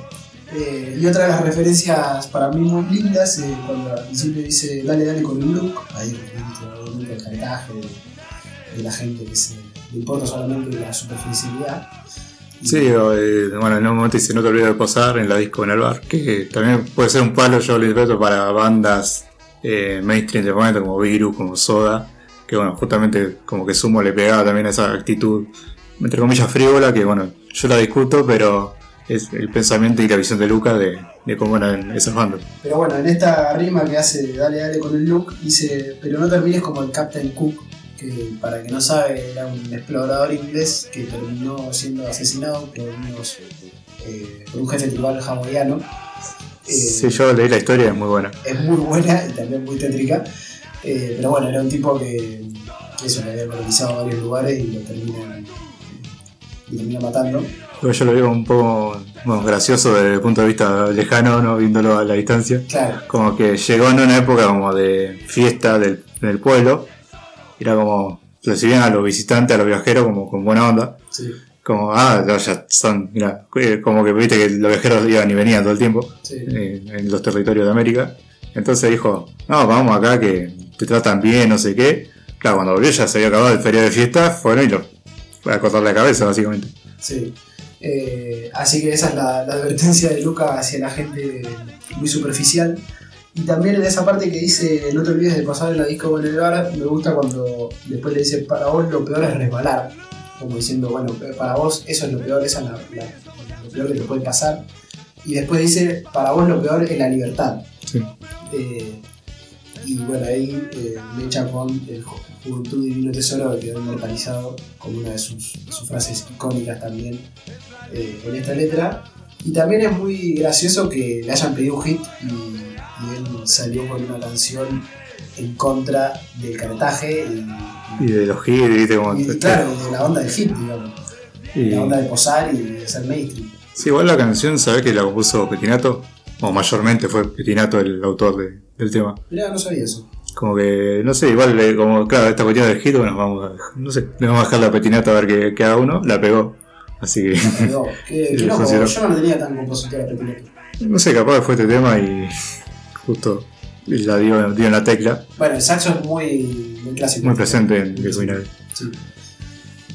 Eh, y otra de las referencias para mí muy lindas, eh, cuando al principio dice dale, dale con el look, ahí obviamente del caretaje, de, de la gente que se importa solamente la superficialidad. Sí, o, eh, bueno, en un momento dice no te olvides de posar en la disco en el bar, que también puede ser un palo, yo lo interpreto para bandas eh, mainstream de momento como Virus, como Soda, que bueno, justamente como que Sumo le pegaba también esa actitud, entre comillas, frívola, que bueno, yo la discuto, pero es el pensamiento y la visión de Luca de, de cómo eran esas bandas. Pero bueno, en esta rima que hace dale, dale con el look, dice, pero no termines como el Captain Cook, que para que no sabe era un explorador inglés que terminó siendo asesinado por, unos, eh, por un jefe tribal hawaiano. Eh, Sí, yo leí la historia, es muy buena. es muy buena y también muy tétrica. Eh, pero bueno, era un tipo que, que eso, le había colonizado varios lugares y lo termina, lo termina matando. Pero yo lo veo un poco bueno, gracioso desde el punto de vista lejano, ¿no? viéndolo a la distancia. Claro, como que llegó en una época como de fiesta del, del pueblo. Era como recibían a los visitantes, a los viajeros como con buena onda. sí, Como, ah, ya son, mira, eh, como que viste que los viajeros iban y venían todo el tiempo sí. eh, en los territorios de América. Entonces dijo, no, vamos acá que te tratan bien, no sé qué. Claro, cuando volvió ya se había acabado el feriado de fiesta, fueron y lo fue a cortar la cabeza básicamente. sí. Eh, así que esa es la, la advertencia de Luca hacia la gente muy superficial. Y también en esa parte que dice, no te olvides de pasar en la disco en el bar, me gusta cuando después le dice, para vos lo peor es resbalar. Como diciendo, bueno, para vos eso es lo peor, esa es la- la- lo peor que te puede pasar. Y después dice, para vos lo peor es la libertad. Sí. Eh, y bueno, ahí eh, mecha con el Ju- Juventud Divino Tesoro que quedó inmortalizado como una de sus, de sus frases icónicas también eh, en esta letra. Y también es muy gracioso que le hayan pedido un hit y, y él salió con una canción en contra del caretaje y, Y de los hits, viste como. y- claro, de la onda del hit, digamos. y- La onda de posar y de ser mainstream. Sí, igual la canción, ¿sabés que la compuso Petinato? O mayormente fue Petinato el autor de- del tema. Mirá, no sabía eso. Como que, no sé, igual, eh, como, claro, esta cuestión del hit, bueno, vamos a, no sé, le vamos a dejar la Petinato a ver qué, qué haga uno, la pegó. Así que, qué, qué loco, funcionó. yo no tenía tan compositora Pepinato. no sé, capaz fue este tema y justo la dio, dio en la tecla, Bueno, el saxo es muy, muy clásico. muy presente en el final. Sí.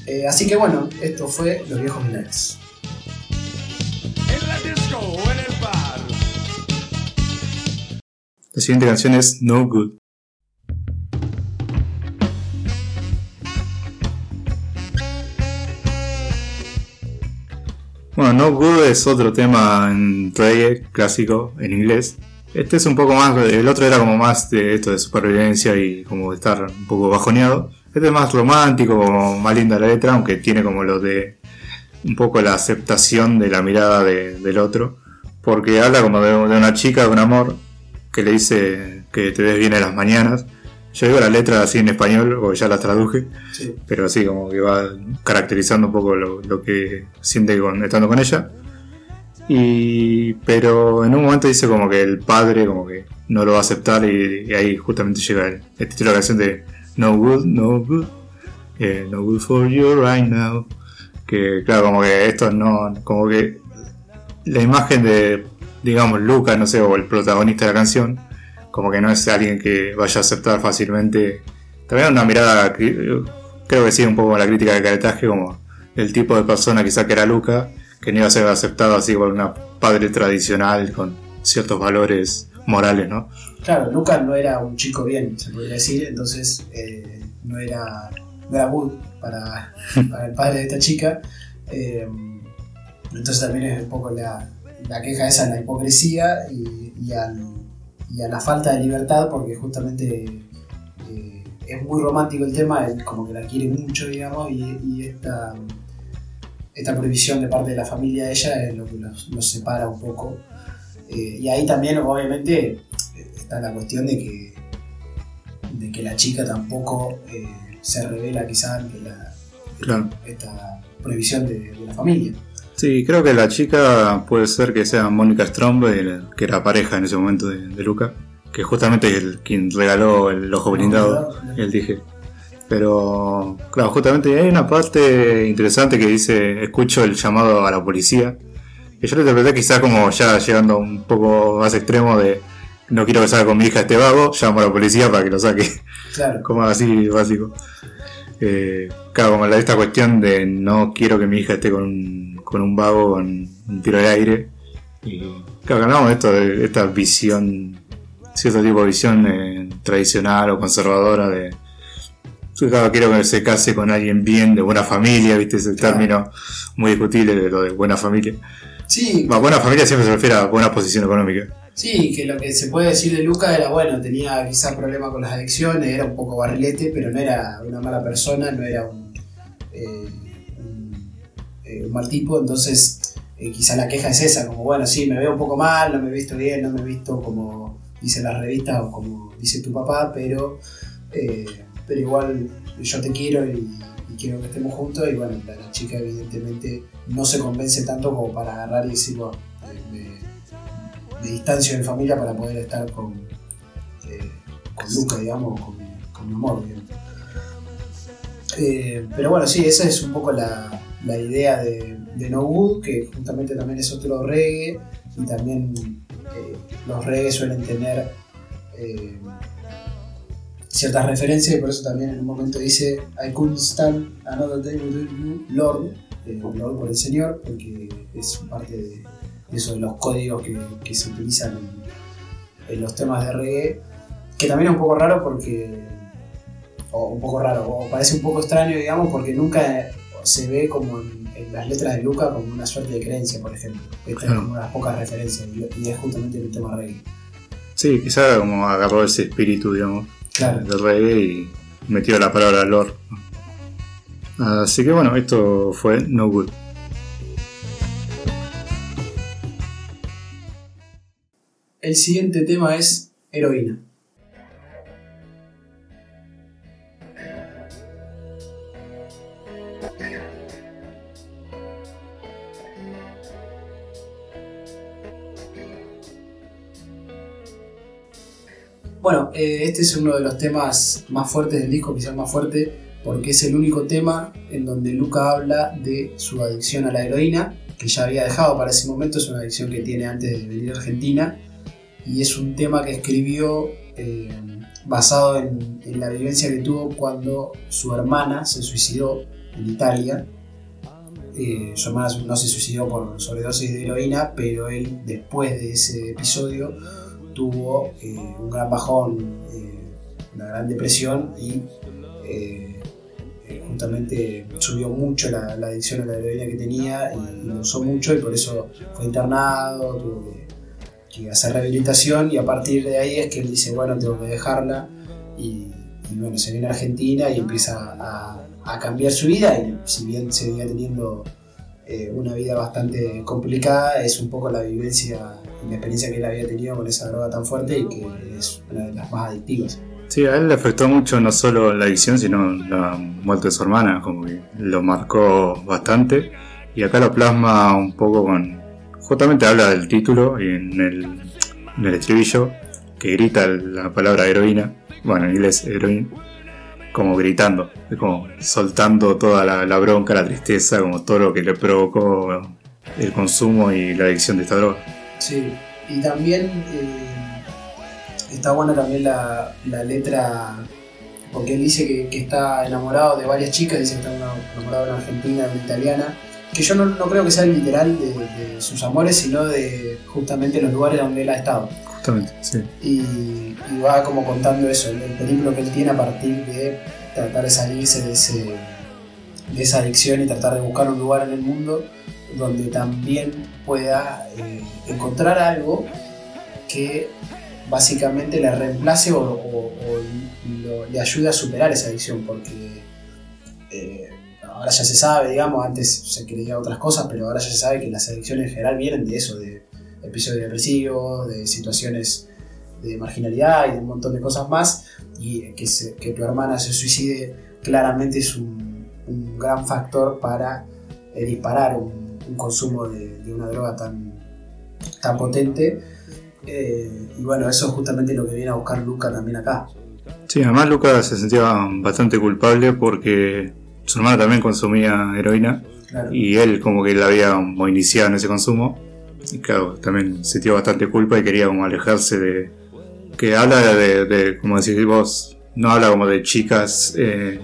Eh, así que bueno, esto fue Los Viejos Vinagres. En la disco o en el bar. La siguiente canción es No Good. Bueno, No Good es otro tema en reggae clásico en inglés. Este es un poco más, el otro era como más de esto de supervivencia y como de estar un poco bajoneado. Este es más romántico, como más linda la letra, aunque tiene como lo de un poco la aceptación de la mirada de- del otro. Porque habla como de, de una chica, de un amor, que le dice que te des bien en las mañanas. Yo digo la letra así en español, o ya la traduje, Sí. pero así como que va caracterizando un poco lo, lo que siente con, estando con ella. Y, pero en un momento dice como que el padre como que no lo va a aceptar y, ahí justamente llega el, el título de la canción de No Good, No Good, eh, No Good for You Right Now. Que claro, como que esto no, como que la imagen de, digamos, Lucas, no sé, o el protagonista de la canción, como que no es alguien que vaya a aceptar fácilmente También una mirada, creo que sí, un poco la crítica de caretaje, como el tipo de persona quizá que era Luca, que no iba a ser aceptado así por una padre tradicional con ciertos valores morales, ¿no? Claro, Lucas no era un chico bien, se podría decir, entonces eh, no era no era good para, para el padre de esta chica. Eh, entonces también es un poco la, la queja esa, la hipocresía y, y al- y a la falta de libertad, porque justamente eh, es muy romántico el tema, él como que la quiere mucho, digamos, y, y esta, esta prohibición de parte de la familia de ella es lo que los, los separa un poco. Eh, y ahí también, obviamente, está la cuestión de que, de que la chica tampoco eh, se revela quizá ante la, Claro. esta prohibición de, de la familia. Sí, creo que la chica puede ser que sea Mónica Stromberg, que era pareja en ese momento de, de Luca, que justamente es el quien regaló el ojo blindado, el dije. Pero, claro, justamente hay una parte interesante que dice, escucho el llamado a la policía, que yo lo interpreté quizá como ya llegando un poco más extremo de, no quiero que salga con mi hija este vago, llamo a la policía para que lo saque Claro, como así básico. Eh, claro, como la, esta cuestión de no quiero que mi hija esté con un, con un vago, con un tiro de aire. Y claro, hablamos de esto, de esta visión, cierto tipo de visión eh, tradicional o conservadora de. Yo, claro, quiero que se case con alguien bien, de buena familia, viste ese Claro. término muy discutible de lo de buena familia. sí, Bueno, buena familia siempre se refiere a buena posición económica. sí, que lo que se puede decir de Luca era, bueno, tenía quizá problemas con las adicciones, era un poco barrilete, pero no era una mala persona, no era un, eh, un, eh, un mal tipo, entonces eh, quizá la queja es esa, como, bueno, sí, me veo un poco mal, no me he visto bien, no me he visto como dicen las revistas o como dice tu papá, pero, eh, pero igual yo te quiero y, quiero que estemos juntos y bueno, la, chica evidentemente no se convence tanto como para agarrar y decir, bueno, me, distancio de mi familia para poder estar con, eh, con Luca, digamos, con, con mi amor. Eh, pero bueno, sí, esa es un poco la, la idea de, de No Good, que justamente también es otro reggae, y también eh, los reggae suelen tener ciertas referencias, y por eso también en un momento dice I couldn't stand another day without you, Lord, eh, Lord por el Señor, porque es parte de, eso de los códigos que, que se utilizan en, en los temas de reggae, que también es un poco raro porque o un poco raro, o parece un poco extraño, digamos, porque nunca se ve como en, en las letras de Luca como una suerte de creencia, por ejemplo. Esta es Claro. como unas pocas referencias, y, y es justamente el tema reggae. Sí, quizá como agarró ese espíritu, digamos, Claro. reggae y metió la palabra Lord. Así que bueno, esto fue No Good. El siguiente tema es heroína. Bueno, eh, este es uno de los temas más fuertes del disco, quizás más fuerte, porque es el único tema en donde Luca habla de su adicción a la heroína, que ya había dejado para ese momento, es una adicción que tiene antes de venir a Argentina, y es un tema que escribió eh, basado en, la vivencia que tuvo cuando su hermana se suicidó en Italia. Eh, su hermana no se suicidó por sobredosis de heroína, pero él después de ese episodio tuvo eh, un gran bajón, eh, una gran depresión y eh, justamente subió mucho la, adicción a la heroína que tenía y, lo usó mucho y por eso fue internado, tuvo que, hacer rehabilitación y a partir de ahí es que él dice, bueno, tengo que dejarla y, bueno, se viene a Argentina y empieza a, cambiar su vida y si bien seguía teniendo una vida bastante complicada, es un poco la vivencia la experiencia que él había tenido con esa droga tan fuerte y que es una de las más adictivas. Sí, a él le afectó mucho no solo la adicción, sino la muerte de su hermana, como que lo marcó bastante. Y acá lo plasma un poco con. Justamente habla del título y en el, en el estribillo, que grita la palabra heroína, bueno, en inglés heroína, como gritando, como soltando toda la bronca, la tristeza, como todo lo que le provocó el consumo y la adicción de esta droga. Sí, y también eh, está buena también la, la letra porque él dice que, que está enamorado de varias chicas, dice que está enamorado de una argentina, de una italiana, que yo no, no creo que sea el literal de, de sus amores, sino de justamente los lugares donde él ha estado. Justamente, sí. Y, y va como contando eso, el, el peligro que él tiene a partir de tratar de salirse de, ese, de esa adicción y tratar de buscar un lugar en el mundo donde también pueda eh, encontrar algo que básicamente le reemplace o, o- o lo- le ayude a superar esa adicción, porque eh, ahora ya se sabe, digamos, antes se creía otras cosas, pero ahora ya se sabe que las adicciones en general vienen de eso, de episodios depresivos, de situaciones de marginalidad y de un montón de cosas más, y que, se- que tu hermana se suicide claramente es un, un gran factor para eh, disparar un, un consumo de, de una droga tan, tan potente. Eh, y bueno, eso es justamente lo que viene a buscar Luca también acá. Sí, además Lucas se sentía bastante culpable porque su hermana también consumía heroína Claro. y él como que la había iniciado en ese consumo y claro, también sintió bastante culpa y quería como alejarse de... que habla de, de como decís vos, no habla como de chicas eh,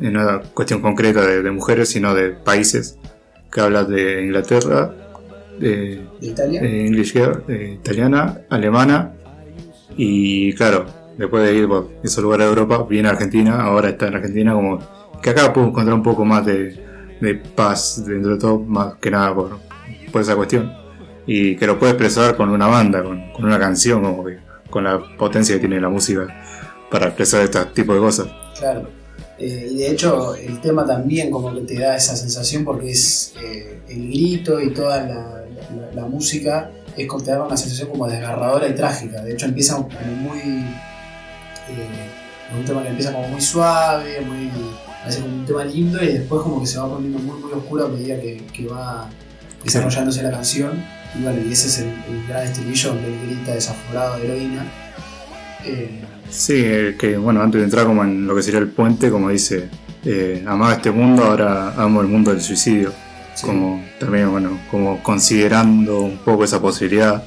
en una cuestión concreta de, de mujeres, sino de países, que habla de Inglaterra, de, ¿De Italia? italiana, alemana y claro, después de ir por esos lugares de Europa, viene a Argentina, ahora está en Argentina como que acá puedo encontrar un poco más de, de paz dentro de todo, más que nada por, por esa cuestión. Y que lo puede expresar con una banda, con, con una canción, como que, con la potencia que tiene la música para expresar este tipo de cosas. Claro. Eh, y de hecho, el tema también como que te da esa sensación porque es eh, el grito y toda la, música es como te da una sensación como desgarradora y trágica. De hecho, empieza como muy. eh, un tema que empieza como muy suave, muy. Parece como un tema lindo y después como que se va poniendo muy muy oscuro a medida que, que va desarrollándose la canción. Y bueno, y ese es el, el gran estribillo donde él grita desaforado de heroína. Eh, Sí, eh, que bueno, antes de entrar como en lo que sería el puente, como dice, eh, amaba este mundo, ahora amo el mundo del suicidio. sí. Como también, bueno, como considerando un poco esa posibilidad,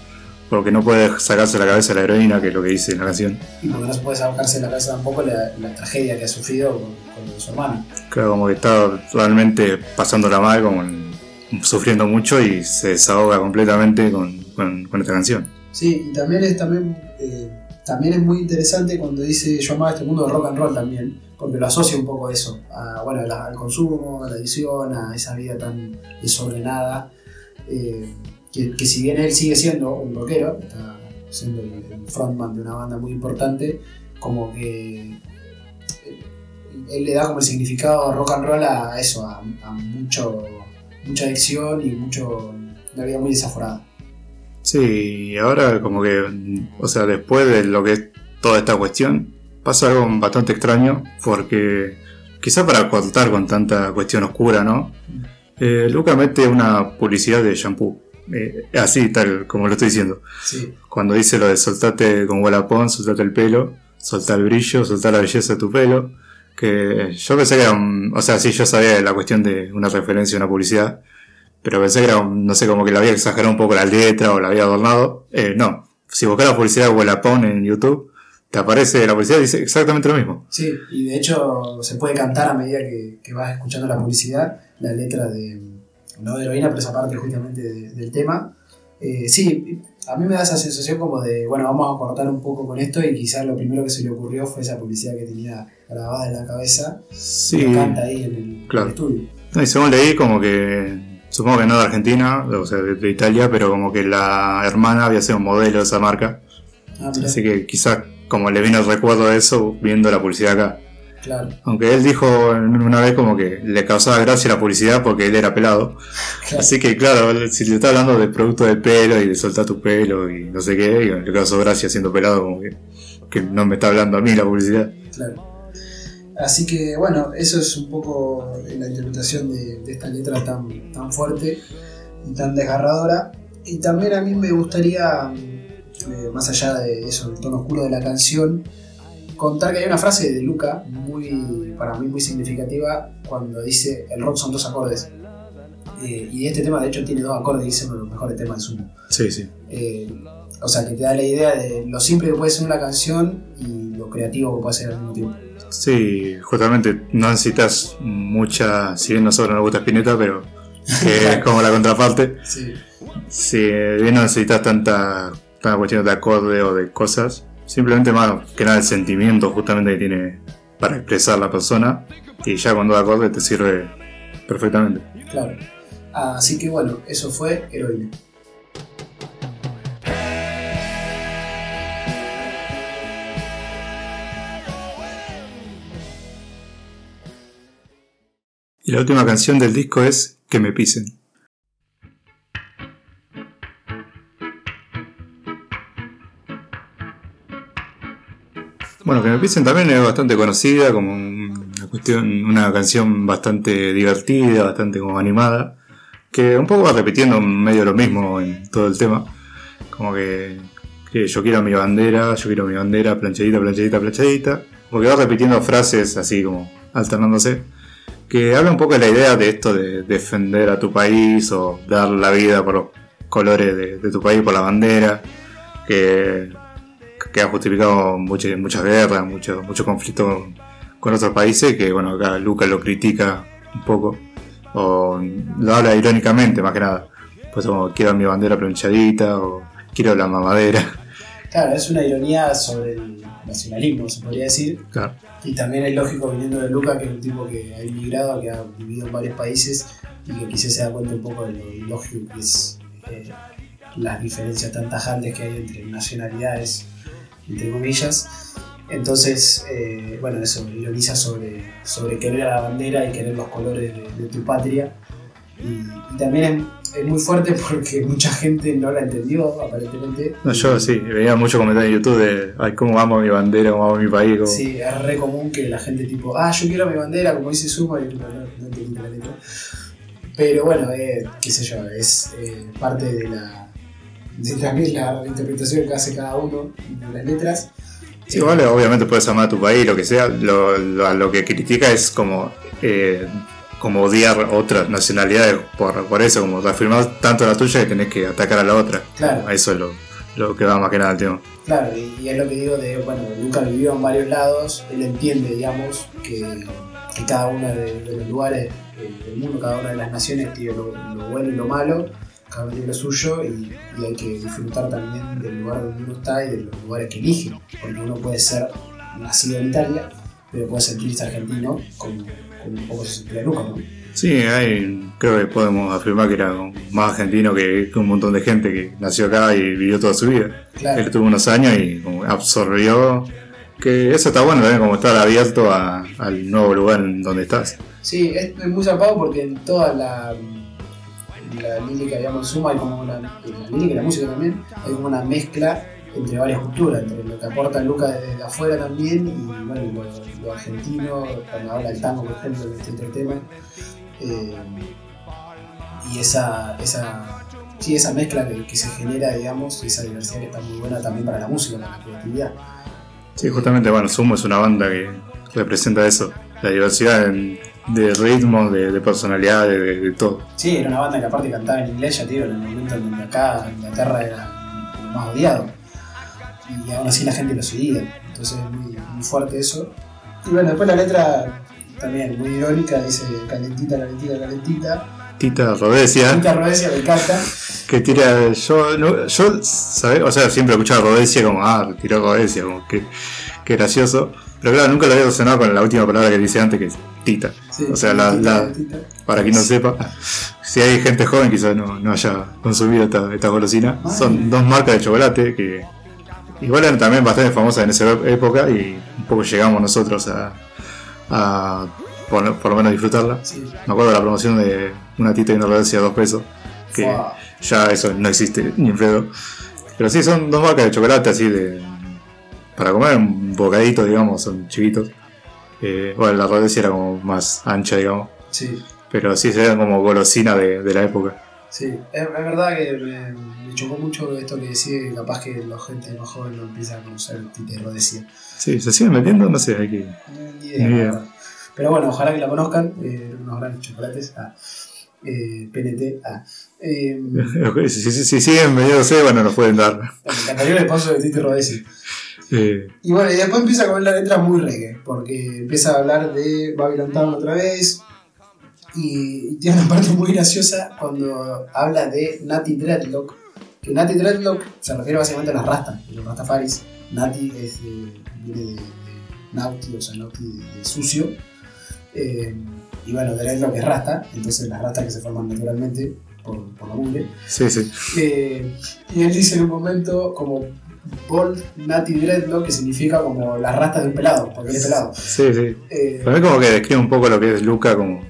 porque no puede sacarse la cabeza la heroína, que es lo que dice en la canción. Y porque no se puede sacarse la cabeza tampoco la, la tragedia que ha sufrido con, su hermano. Claro, como que está realmente pasándola mal, como en- sufriendo mucho y se desahoga completamente con, con- con esta canción. Sí, y también es, también, eh, también es muy interesante cuando dice yo amaba este mundo de rock and roll también, porque lo asocia un poco a eso, bueno, al consumo, a la adicción, a esa vida tan desordenada, eh, que, si bien él sigue siendo un rockero, está siendo el, frontman de una banda muy importante, como que eh, él le da como el significado rock and roll a eso, a, a mucho, mucha adicción y mucho, una vida muy desaforada. Sí, ahora como que, o sea, después de lo que es toda esta cuestión, pasa algo bastante extraño, porque quizá para contar con tanta cuestión oscura, ¿no? Eh, Luca mete una publicidad de shampoo, eh, así, tal como lo estoy diciendo. Sí. Cuando dice lo de soltate con Wallapón, soltate el pelo, soltar el brillo, soltar la belleza de tu pelo, que yo pensé que era un, o sea, sí, yo sabía de la cuestión de una referencia a una publicidad, pero pensé que era, no sé, como que la había exagerado un poco la letra o la había adornado. Eh, no, si buscas la publicidad de Wallapón en YouTube, te aparece la publicidad y dice exactamente lo mismo. Sí, y de hecho se puede cantar a medida que, que vas escuchando la publicidad, la letra de, no de heroína, pero esa parte justamente de- del tema. Eh, sí, a mí me da esa sensación como de, bueno, vamos a cortar un poco con esto y quizás lo primero que se le ocurrió fue esa publicidad que tenía grabada en la cabeza Sí, lo canta ahí en el, claro. el estudio. No, y según leí, como que, supongo que no de Argentina, o sea, de, de Italia, pero como que la hermana había sido un modelo de esa marca. Ah, Así que quizás como le vino el recuerdo de eso viendo la publicidad acá. claro, Aunque él dijo una vez como que le causaba gracia la publicidad porque él era pelado. claro. Así que claro, si le está hablando de producto de pelo y de soltar tu pelo y no sé qué, y le causó gracia siendo pelado como que, que no me está hablando a mí la publicidad. Claro. Así que bueno, eso es un poco la interpretación de, de esta letra tan, tan fuerte y tan desgarradora. Y también a mí me gustaría, eh, más allá de eso, el tono oscuro de la canción, contar que hay una frase de Luca muy, para mí muy significativa cuando dice el rock son dos acordes. Eh, y este tema de hecho tiene dos acordes y es uno de los mejores temas de Sumo. Sí, sí. Eh, o sea, que te da la idea de lo simple que puede ser una canción y lo creativo que puede ser al mismo tiempo. Sí, justamente no necesitas mucha, si bien nosotros nos gusta Spinetta, pero que es como la contraparte. Sí. Si bien no necesitas tanta, tanta cuestión de acorde o de cosas, simplemente más que nada el sentimiento justamente que tiene para expresar la persona y ya cuando da acorde te sirve perfectamente. Claro. Así que bueno, eso fue Heroína. La última canción del disco es Que me pisen. Bueno, que me pisen también es bastante conocida, como una canción bastante divertida, bastante como animada, que un poco va repitiendo medio lo mismo en todo el tema, como que, yo quiero mi bandera, yo quiero mi bandera, planchadita, planchadita, planchadita, como que va repitiendo frases así como alternándose, que habla un poco de la idea de esto de defender a tu país o dar la vida por los colores de, tu país, por la bandera, que ha justificado muchas, muchas guerras, mucho, mucho conflicto con otros países, que bueno, acá Lucas lo critica un poco, o lo habla irónicamente más que nada. Pues como quiero mi bandera planchadita, o quiero la mamadera. Claro, es una ironía sobre el nacionalismo, se podría decir. Claro. Y también es lógico viniendo de Luca, que es un tipo que ha emigrado, que ha vivido en varios países y que quizás se da cuenta un poco de lo ilógico que es eh, las diferencias tan tajantes que hay entre nacionalidades, entre comillas. Entonces, eh, bueno, eso, ironiza sobre, sobre querer a la bandera y querer los colores de, de tu patria. Y, también es, muy fuerte porque mucha gente no la entendió, aparentemente. No, yo sí, veía muchos comentarios en YouTube de, ay, cómo amo mi bandera, cómo amo mi país. cómo- Sí, es re común que la gente tipo, ah, yo quiero mi bandera, como dice Suma, y no, no, entendí la letra. Pero bueno, eh, qué sé yo, es eh, parte de la de también la interpretación que hace cada uno de las letras. Sí, vale, obviamente puedes amar a tu país, lo que sea. Lo, lo, lo que critica es como, eh, como odiar otras nacionalidades por, por eso, como reafirmar tanto la tuya que tenés que atacar a la otra. Claro. Eso es lo, lo que va más que nada el tema. Claro, y, y es lo que digo de, bueno, Luca vivió en varios lados, él entiende, digamos, que, que cada uno de, de los lugares del mundo, cada una de las naciones tiene lo, lo bueno y lo malo, cada uno tiene lo suyo y, y hay que disfrutar también del lugar donde uno está y de los lugares que elige, porque uno puede ser nacido en Italia, pero puede sentirse argentino como, como un poco se ¿no? Sí, hay, creo que podemos afirmar que era más argentino que, que un montón de gente que nació acá y vivió toda su vida. Claro. Él tuvo unos años y como absorbió. Que eso está bueno también, como estar abierto a- al nuevo lugar en donde estás. Sí, es, es muy zapado porque en toda la, la lírica, digamos, suma hay como una. En la lírica y la música también, hay como una mezcla entre varias culturas, entre lo que aporta Luca desde afuera también y bueno, lo, lo argentino, cuando habla el tango, por ejemplo, en este otro tema. eh, y esa, esa, sí, esa mezcla que, que se genera, digamos, y esa diversidad que está muy buena también para la música, para la creatividad. Sí, justamente, bueno, Sumo es una banda que representa eso, la diversidad en- de ritmo, de, de personalidad, de, de- de todo. Sí, era una banda que aparte cantaba en inglés, ya digo, en el momento en donde acá Inglaterra era lo más odiado. Y aún así la gente lo seguía. Entonces es muy, muy fuerte eso. Y bueno, después la letra también muy irónica, dice calentita, calentita, calentita. Tita Rodesia, Tita Rodesia me encanta. que tira. Yo, no, yo ¿sabes? O sea, siempre escuchaba Rodesia como, ah, tiró Rodesia, como que, que gracioso. Pero claro, nunca lo había relacionado con la última palabra que dice antes, que es Tita. Sí, o sea, la, calentita. para quien no sepa, si hay gente joven quizás no, no haya consumido esta, esta golosina. Son dos marcas de chocolate que igual eran también bastante famosas en esa época y un poco llegamos nosotros a, a por, por lo menos disfrutarla. Sí. Me acuerdo de la promoción de una tita y una rodecia a dos pesos, que ya eso no existe ni en pedo. Pero sí, son dos marcas de chocolate así de. Para comer un bocadito, digamos, son chiquitos. Eh, bueno, la rodecia era como más ancha, digamos. Sí, Pero sí se vean como golosina de, de la época. sí. Es, es verdad que me, me chocó mucho esto que decía que capaz que la gente más joven no empieza a conocer Tita Rodesia. Sí, se siguen metiendo, no sé, hay que. Ni idea, Ni idea. Pero bueno, ojalá que la conozcan. eh, unos grandes chocolates. Ah, eh, PNT. Ah. Eh, me Si, si- si siguen metiéndose, bueno, nos pueden dar. encantaría el sponsor de Titi Rodesi. Eh, Y bueno, y después empieza con la letra muy reggae, porque empieza a hablar de Babylon Town otra vez. Y, y tiene una parte muy graciosa cuando habla de Natty Dreadlock. Que Natty Dreadlock se refiere básicamente a las rastas, los rastafaris. Natty es de, viene de, de Naughty, o sea, Naughty de, de sucio. Eh, y bueno, Dreadlock es rasta, entonces las rastas que se forman naturalmente por, por la mugre. sí, sí. Eh, y él dice en un momento como Bold Natty Dreadlock, que significa como las rastas de un pelado, porque él es pelado. Sí, sí. Eh, Para mí como que describe un poco lo que es Luca como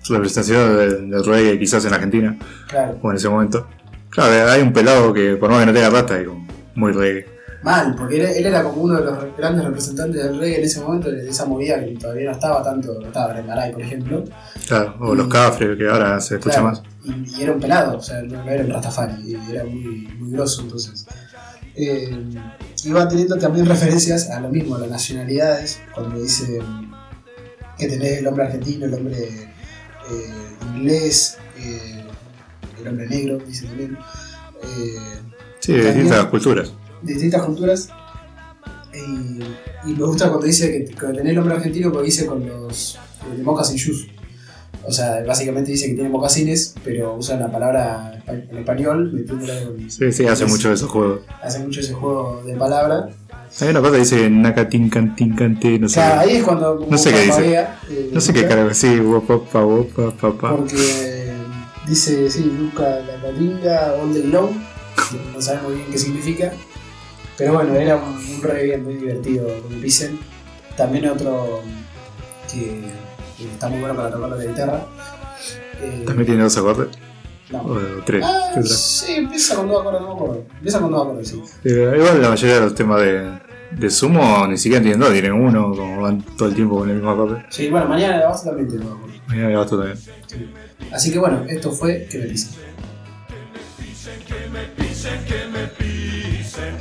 su representación del, del reggae quizás en Argentina, claro, o en ese momento. Claro, hay un pelado que por más que no tenga rata es como muy reggae. mal, porque él, él era como uno de los grandes representantes del reggae en ese momento, de esa movida que todavía no estaba tanto, no estaba Brendaray, por ejemplo. Claro, o los cafres que ahora se escucha Claro, más. Y, y era un pelado, o sea, no, no era un Rastafari, y era muy, muy grosso entonces. Eh, va teniendo también referencias a lo mismo, a las nacionalidades, cuando dice que tenés el hombre argentino, el hombre eh, inglés, eh, el hombre negro, dice también, eh, Sí, de distintas culturas. de distintas culturas. Y, y me gusta cuando dice que, que tenés el hombre argentino, porque dice con los de moccasin shoes. O sea, básicamente dice que tiene mocasines, pero usa la palabra en español, metiéndola Sí, sí, hace es- mucho de esos juegos. hace mucho ese juego de palabra. Hay una parte que dice Nakatinkan Tinkante, no O sé. sea, ahí es cuando No sé qué dice. eh, No sé qué carajo, sí, guapa, papá. Porque dice, sí, Luca la catinga, all que no sabemos bien qué significa. Pero bueno, era un, un reggae muy divertido, como dicen. También otro que, que está muy bueno para tocar la guitarra. Eh, También tiene dos acordes, no. o tres. Ah, sí, empieza con dos acordes, no me acuerdo. Empieza con dos acordes, sí. Eh, igual la mayoría de los temas de, de sumo ni siquiera tienen dos, tienen uno, como van todo el tiempo con el mismo acorde. Sí, bueno, mañana la base también acordes. Mañana le basto también. Sí. Así que bueno, esto fue que me dicen. Que me pisen, que me pisen,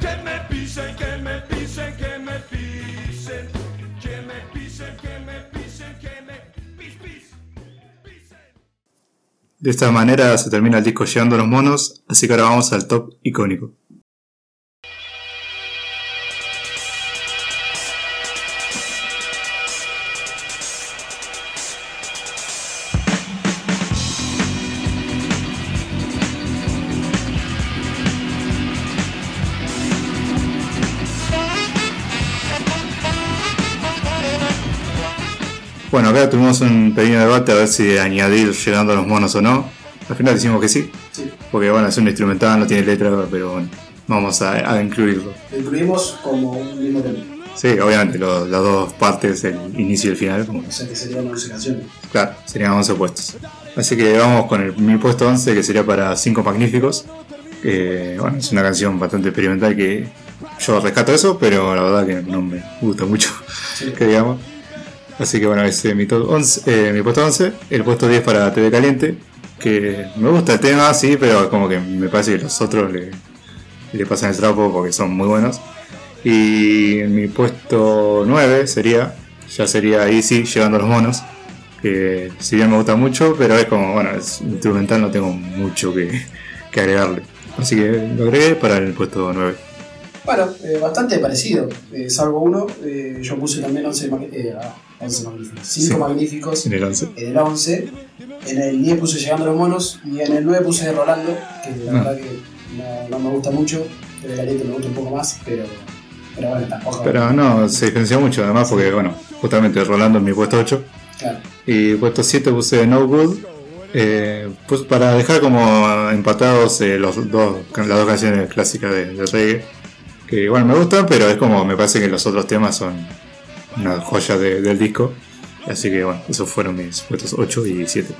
que me pisen, que me pisen, que me pisen, que me pisen, que me pisen, que me pis, pis, pisen. De esta manera se termina el disco Llegando a los monos, así que ahora vamos al top icónico. Acá tuvimos un pequeño debate a ver si añadir Llegando a los monos o no. Al final decimos que sí, Sí. porque bueno, es un instrumental, no tiene letra, pero bueno, vamos a, a incluirlo. Lo incluimos como un mismo tema. Sí, obviamente, lo- las dos partes, el inicio y el final, como- O sea que serían 11 canciones. claro, serían 11 puestos. Así que vamos con el, mi puesto 11, que sería para Cinco Magníficos. Que, bueno, es una canción bastante experimental que yo rescato eso, pero la verdad que no me gusta mucho, Sí. que digamos. Así que bueno, ese es mi, top 11, eh, mi puesto 11. El puesto 10 para TV Caliente, que me gusta el tema, sí, pero como que me parece que los otros le, le pasan el trapo porque son muy buenos. Y mi puesto 9 sería, ya sería sí, llegando los monos. Que si bien me gusta mucho, pero es como, bueno, es instrumental, no tengo mucho que, que agregarle. Así que lo agregué para el puesto 9. Bueno, eh, bastante parecido, eh, salvo uno. eh, yo puse también 11, mag- eh, ah, 11 magníficos. 5 Sí. magníficos En el 11. en el 11. En el 10 puse Llegando a los Monos. Y en el 9 puse Rolando, que la Ah. verdad que no, no me gusta mucho. El caliente me gusta un poco más, pero, pero bueno, tampoco. Pero no, se diferencia mucho además porque, bueno, justamente Rolando en mi puesto 8. Claro, Y puesto 7 puse No Good. eh, pues para dejar como empatados eh, los dos, las dos canciones clásicas de, de reggae. Que igual me gustan, pero es como me parece que los otros temas son una joya de- del disco. Así que bueno, esos fueron mis puestos 8 y 7.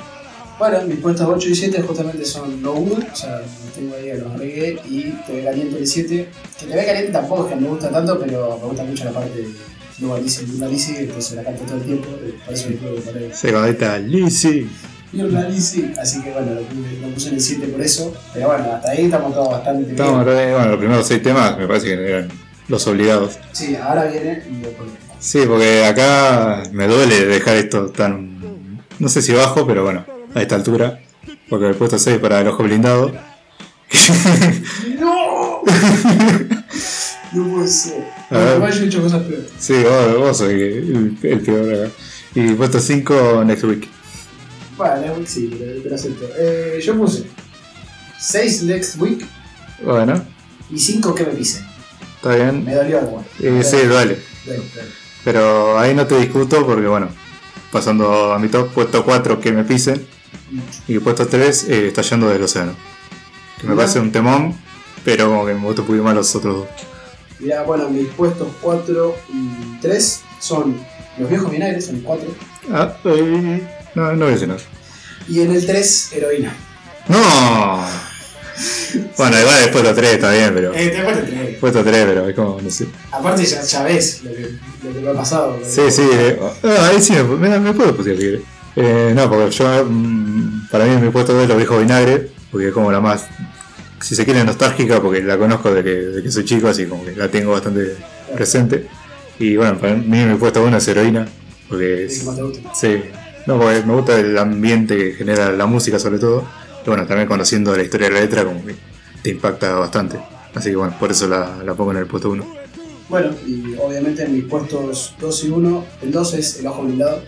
Bueno, mis puestos 8 y 7 justamente son No Good, o sea, tengo ahí a los reggae y TV Caliente el 7. Que TV Caliente tampoco es que me gusta tanto, pero me gusta mucho la parte de Luego Alice y Alice, entonces la canto todo el tiempo, eh, por eso le puedo poner Segundita, Lizzy. Birla Alice, así que bueno, lo, puse- lo puse en el 7 por eso. Pero bueno, hasta ahí estamos todos bastante Estamos, bien. re- bueno, los primeros 6 temas me parece que eran los obligados. Sí, ahora viene y después. Sí, porque acá me duele dejar esto tan. No sé si bajo, pero bueno, a esta altura. Porque el puesto 6 para el ojo blindado. ¡No! No puede ser. Igual yo he hecho cosas peores. Sí, vos, vos sos el, el peor acá. Y puesto 5 Next Week. Bueno, sí, te, lo acepto. Eh, yo puse 6 next week Bueno, y 5 que me pise. está bien. Me dolió algo. Eh, sí, duele. Bueno, bueno. Pero ahí no te discuto porque, bueno, pasando a mi top, puesto 4 que me pisen. Y puesto 3 eh, estallando del océano. Que me Mirá. parece un temón, pero como que me gustó un poquito más los otros dos. Mirá, bueno, mis puestos 4 y 3 son los viejos vinagres, son 4. Ah, eh, no, no voy a decir nada. Y en el 3, heroína. ¡No! Bueno, igual después lo 3 está bien, pero. Eh, te acuerdas 3. Puesto 3, pero es como, no sé. Aparte, ya, ya ves lo que, lo que me ha pasado. Sí, sí, eh, ah, ahí sí me, me, me puedo si querés. Eh, no, porque yo, mm, para mí mi puesto 2 es los viejos vinagre, porque es como la más, si se quiere, nostálgica, porque la conozco de que, que soy chico, así como que la tengo bastante presente. Y bueno, para mí mi puesto 1 es heroína, porque Es es, que sí, no, porque me gusta el ambiente que genera la música sobre todo, bueno, también conociendo la historia de la letra, como que te impacta bastante. Así que bueno, por eso la, la pongo en el puesto 1. Bueno, y obviamente en mis puestos 2 y 1, el 2 es El Ojo Blindado.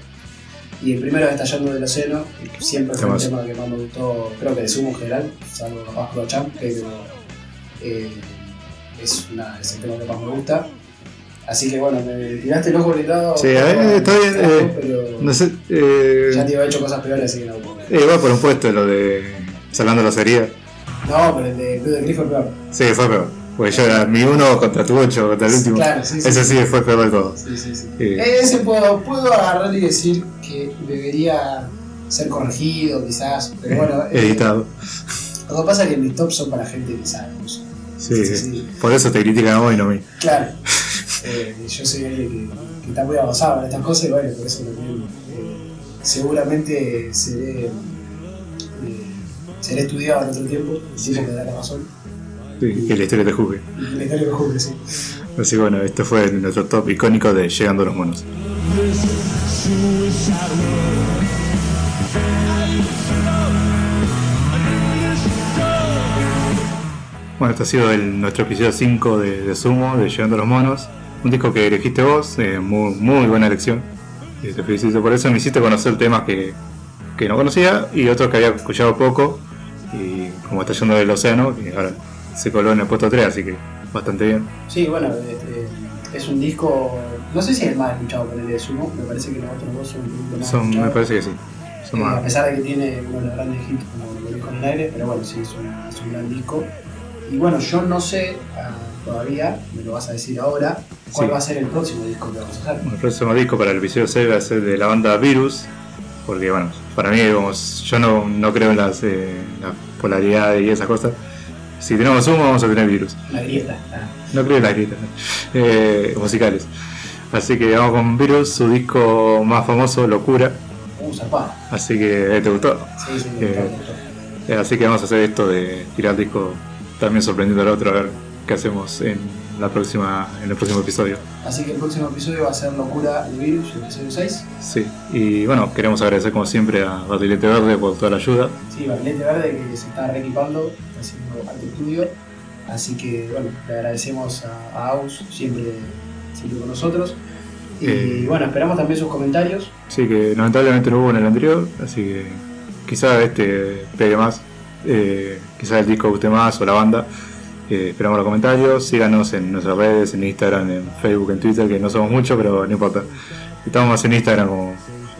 Y el primero es Estallando del Océano, que siempre fue un tema que más me gustó, creo que de sumo en general, salvo capaz Pro Champ, pero eh, es, una, es el tema que más me gusta. Así que bueno, me tiraste el ojo blindado. Sí, eh, está bien, eh, pero No sé, eh, ya te iba hecho cosas peores, así que no. eh, va por un puesto lo de salando las heridas. No, pero el de Club de Gris fue peor. Sí, fue peor. Porque yo era mi uno contra tu 8, contra el último. Claro, sí, sí. Ese sí fue peor de todo. Sí, sí, sí. Eh, Ese puedo, puedo agarrar y decir que debería ser corregido, quizás, pero bueno. eh, editado. Lo que pasa es que mis tops son para gente que sabe. Sí, sí, sí. sí. Por eso te critican a vos y no a mí. Claro. Eh, yo soy alguien que, que está muy avanzado en estas cosas y bueno, por eso también eh, seguramente seré, eh, seré estudiado en otro tiempo, el tiempo que da la razón. Sí, que la historia te juzgue. Y la historia me juzgue, sí. Así que bueno, esto fue nuestro top icónico de Llegando a los Monos. Bueno, este ha sido el- nuestro episodio 5 de, de Sumo, de Llegando a los Monos. Un disco que elegiste vos, eh, muy, muy buena elección. Y te felicito por eso. Me hiciste conocer temas que, que no conocía y otros que había escuchado poco. Como está yendo del océano, que ahora se coló en el puesto 3, así que bastante bien. Sí, bueno, este, es un disco, no sé si es el más escuchado por el de Sumo, me parece que los otros dos son un poquito más Son, me parece que sí. Son Eh, a más. pesar de que tiene uno de los grandes hits como lo dijo en el aire, pero bueno, sí, es un, es un gran disco. Y bueno, yo no sé ah, todavía, me lo vas a decir ahora, cuál Sí. va a ser el próximo disco que vamos a hacer. El próximo disco para el episodio 6 va a ser de la banda Virus, porque bueno, para mí digamos, yo no, no creo en las, eh, la polaridad y esas cosas. Si tenemos humo vamos a tener virus. La grieta. ah. No creo en las grietas eh, musicales. Así que vamos con Virus, su disco más famoso, Locura. Uh. Así que eh, te gustó. Sí, sí, me gustó, Eh, me gustó. Eh, así que vamos a hacer esto de tirar el disco también sorprendiendo al otro a ver qué hacemos en la próxima en el próximo episodio. Así que el próximo episodio va a ser Locura de Virus, el episodio 6. Sí, y bueno, queremos agradecer como siempre a Barrilete Verde por toda la ayuda. Sí, Barrilete Verde que se está reequipando, está haciendo arte estudio. Así que bueno, le agradecemos a, a Aus siempre, siempre con nosotros. Y Eh. bueno, esperamos también sus comentarios. Sí, que lamentablemente no hubo en el anterior, así que quizá este pegue más, eh, quizá el disco guste más o la banda. Eh, esperamos los comentarios, síganos en nuestras redes, en Instagram, en Facebook, en Twitter, que no somos muchos, pero no importa. Estamos más en Instagram como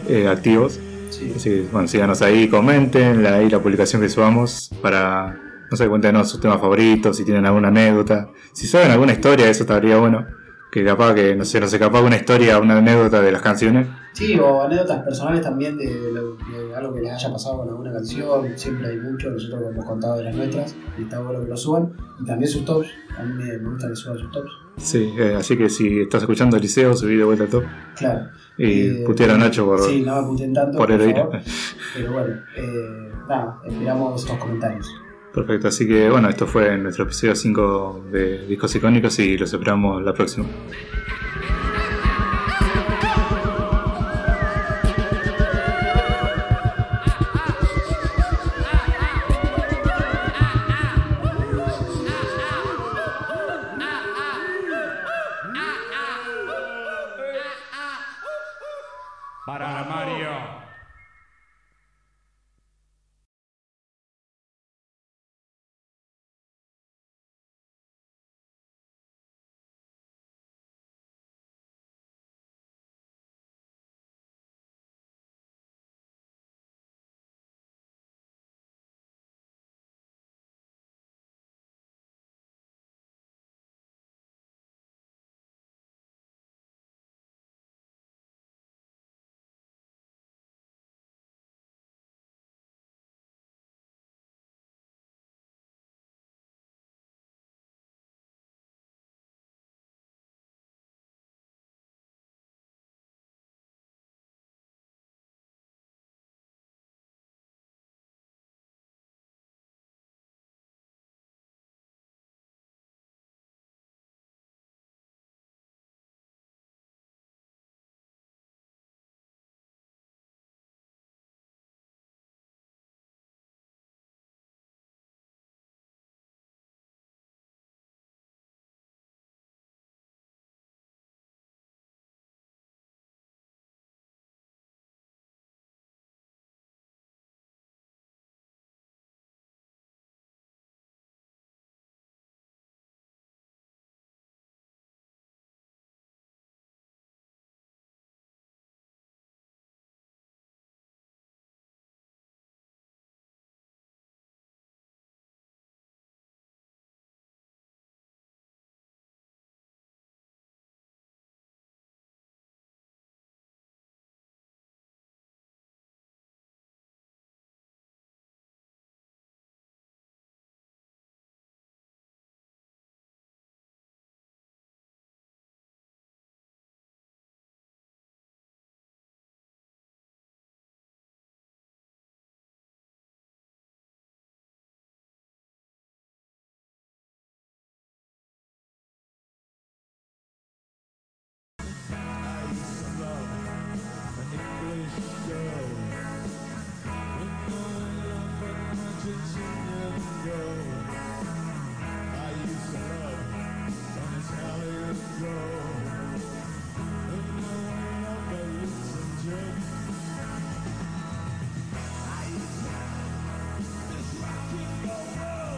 eh, activos. Sí. Así que, bueno, síganos ahí, comenten la- ahí la publicación que subamos para, no sé, cuéntenos sus temas favoritos, si tienen alguna anécdota. Si saben alguna historia, eso estaría bueno. Que capaz que, no sé, no sé, capaz una historia, una anécdota de las canciones. Sí, o anécdotas personales también de, lo- de algo que les haya pasado con alguna canción. Siempre hay mucho, nosotros hemos contado de las nuestras y está bueno que lo suban. Y también sus tops, a mí me, gusta que suban sus tops. Sí, eh, así que si estás escuchando Eliseo, subí de vuelta al top. Claro. Y Eh, putear a Nacho por, Sí, no me tanto, por por, heroína. favor. Pero bueno, eh, nada, esperamos sus comentarios. Perfecto, así que bueno, esto fue nuestro episodio 5 de Discos Icónicos y los esperamos la próxima.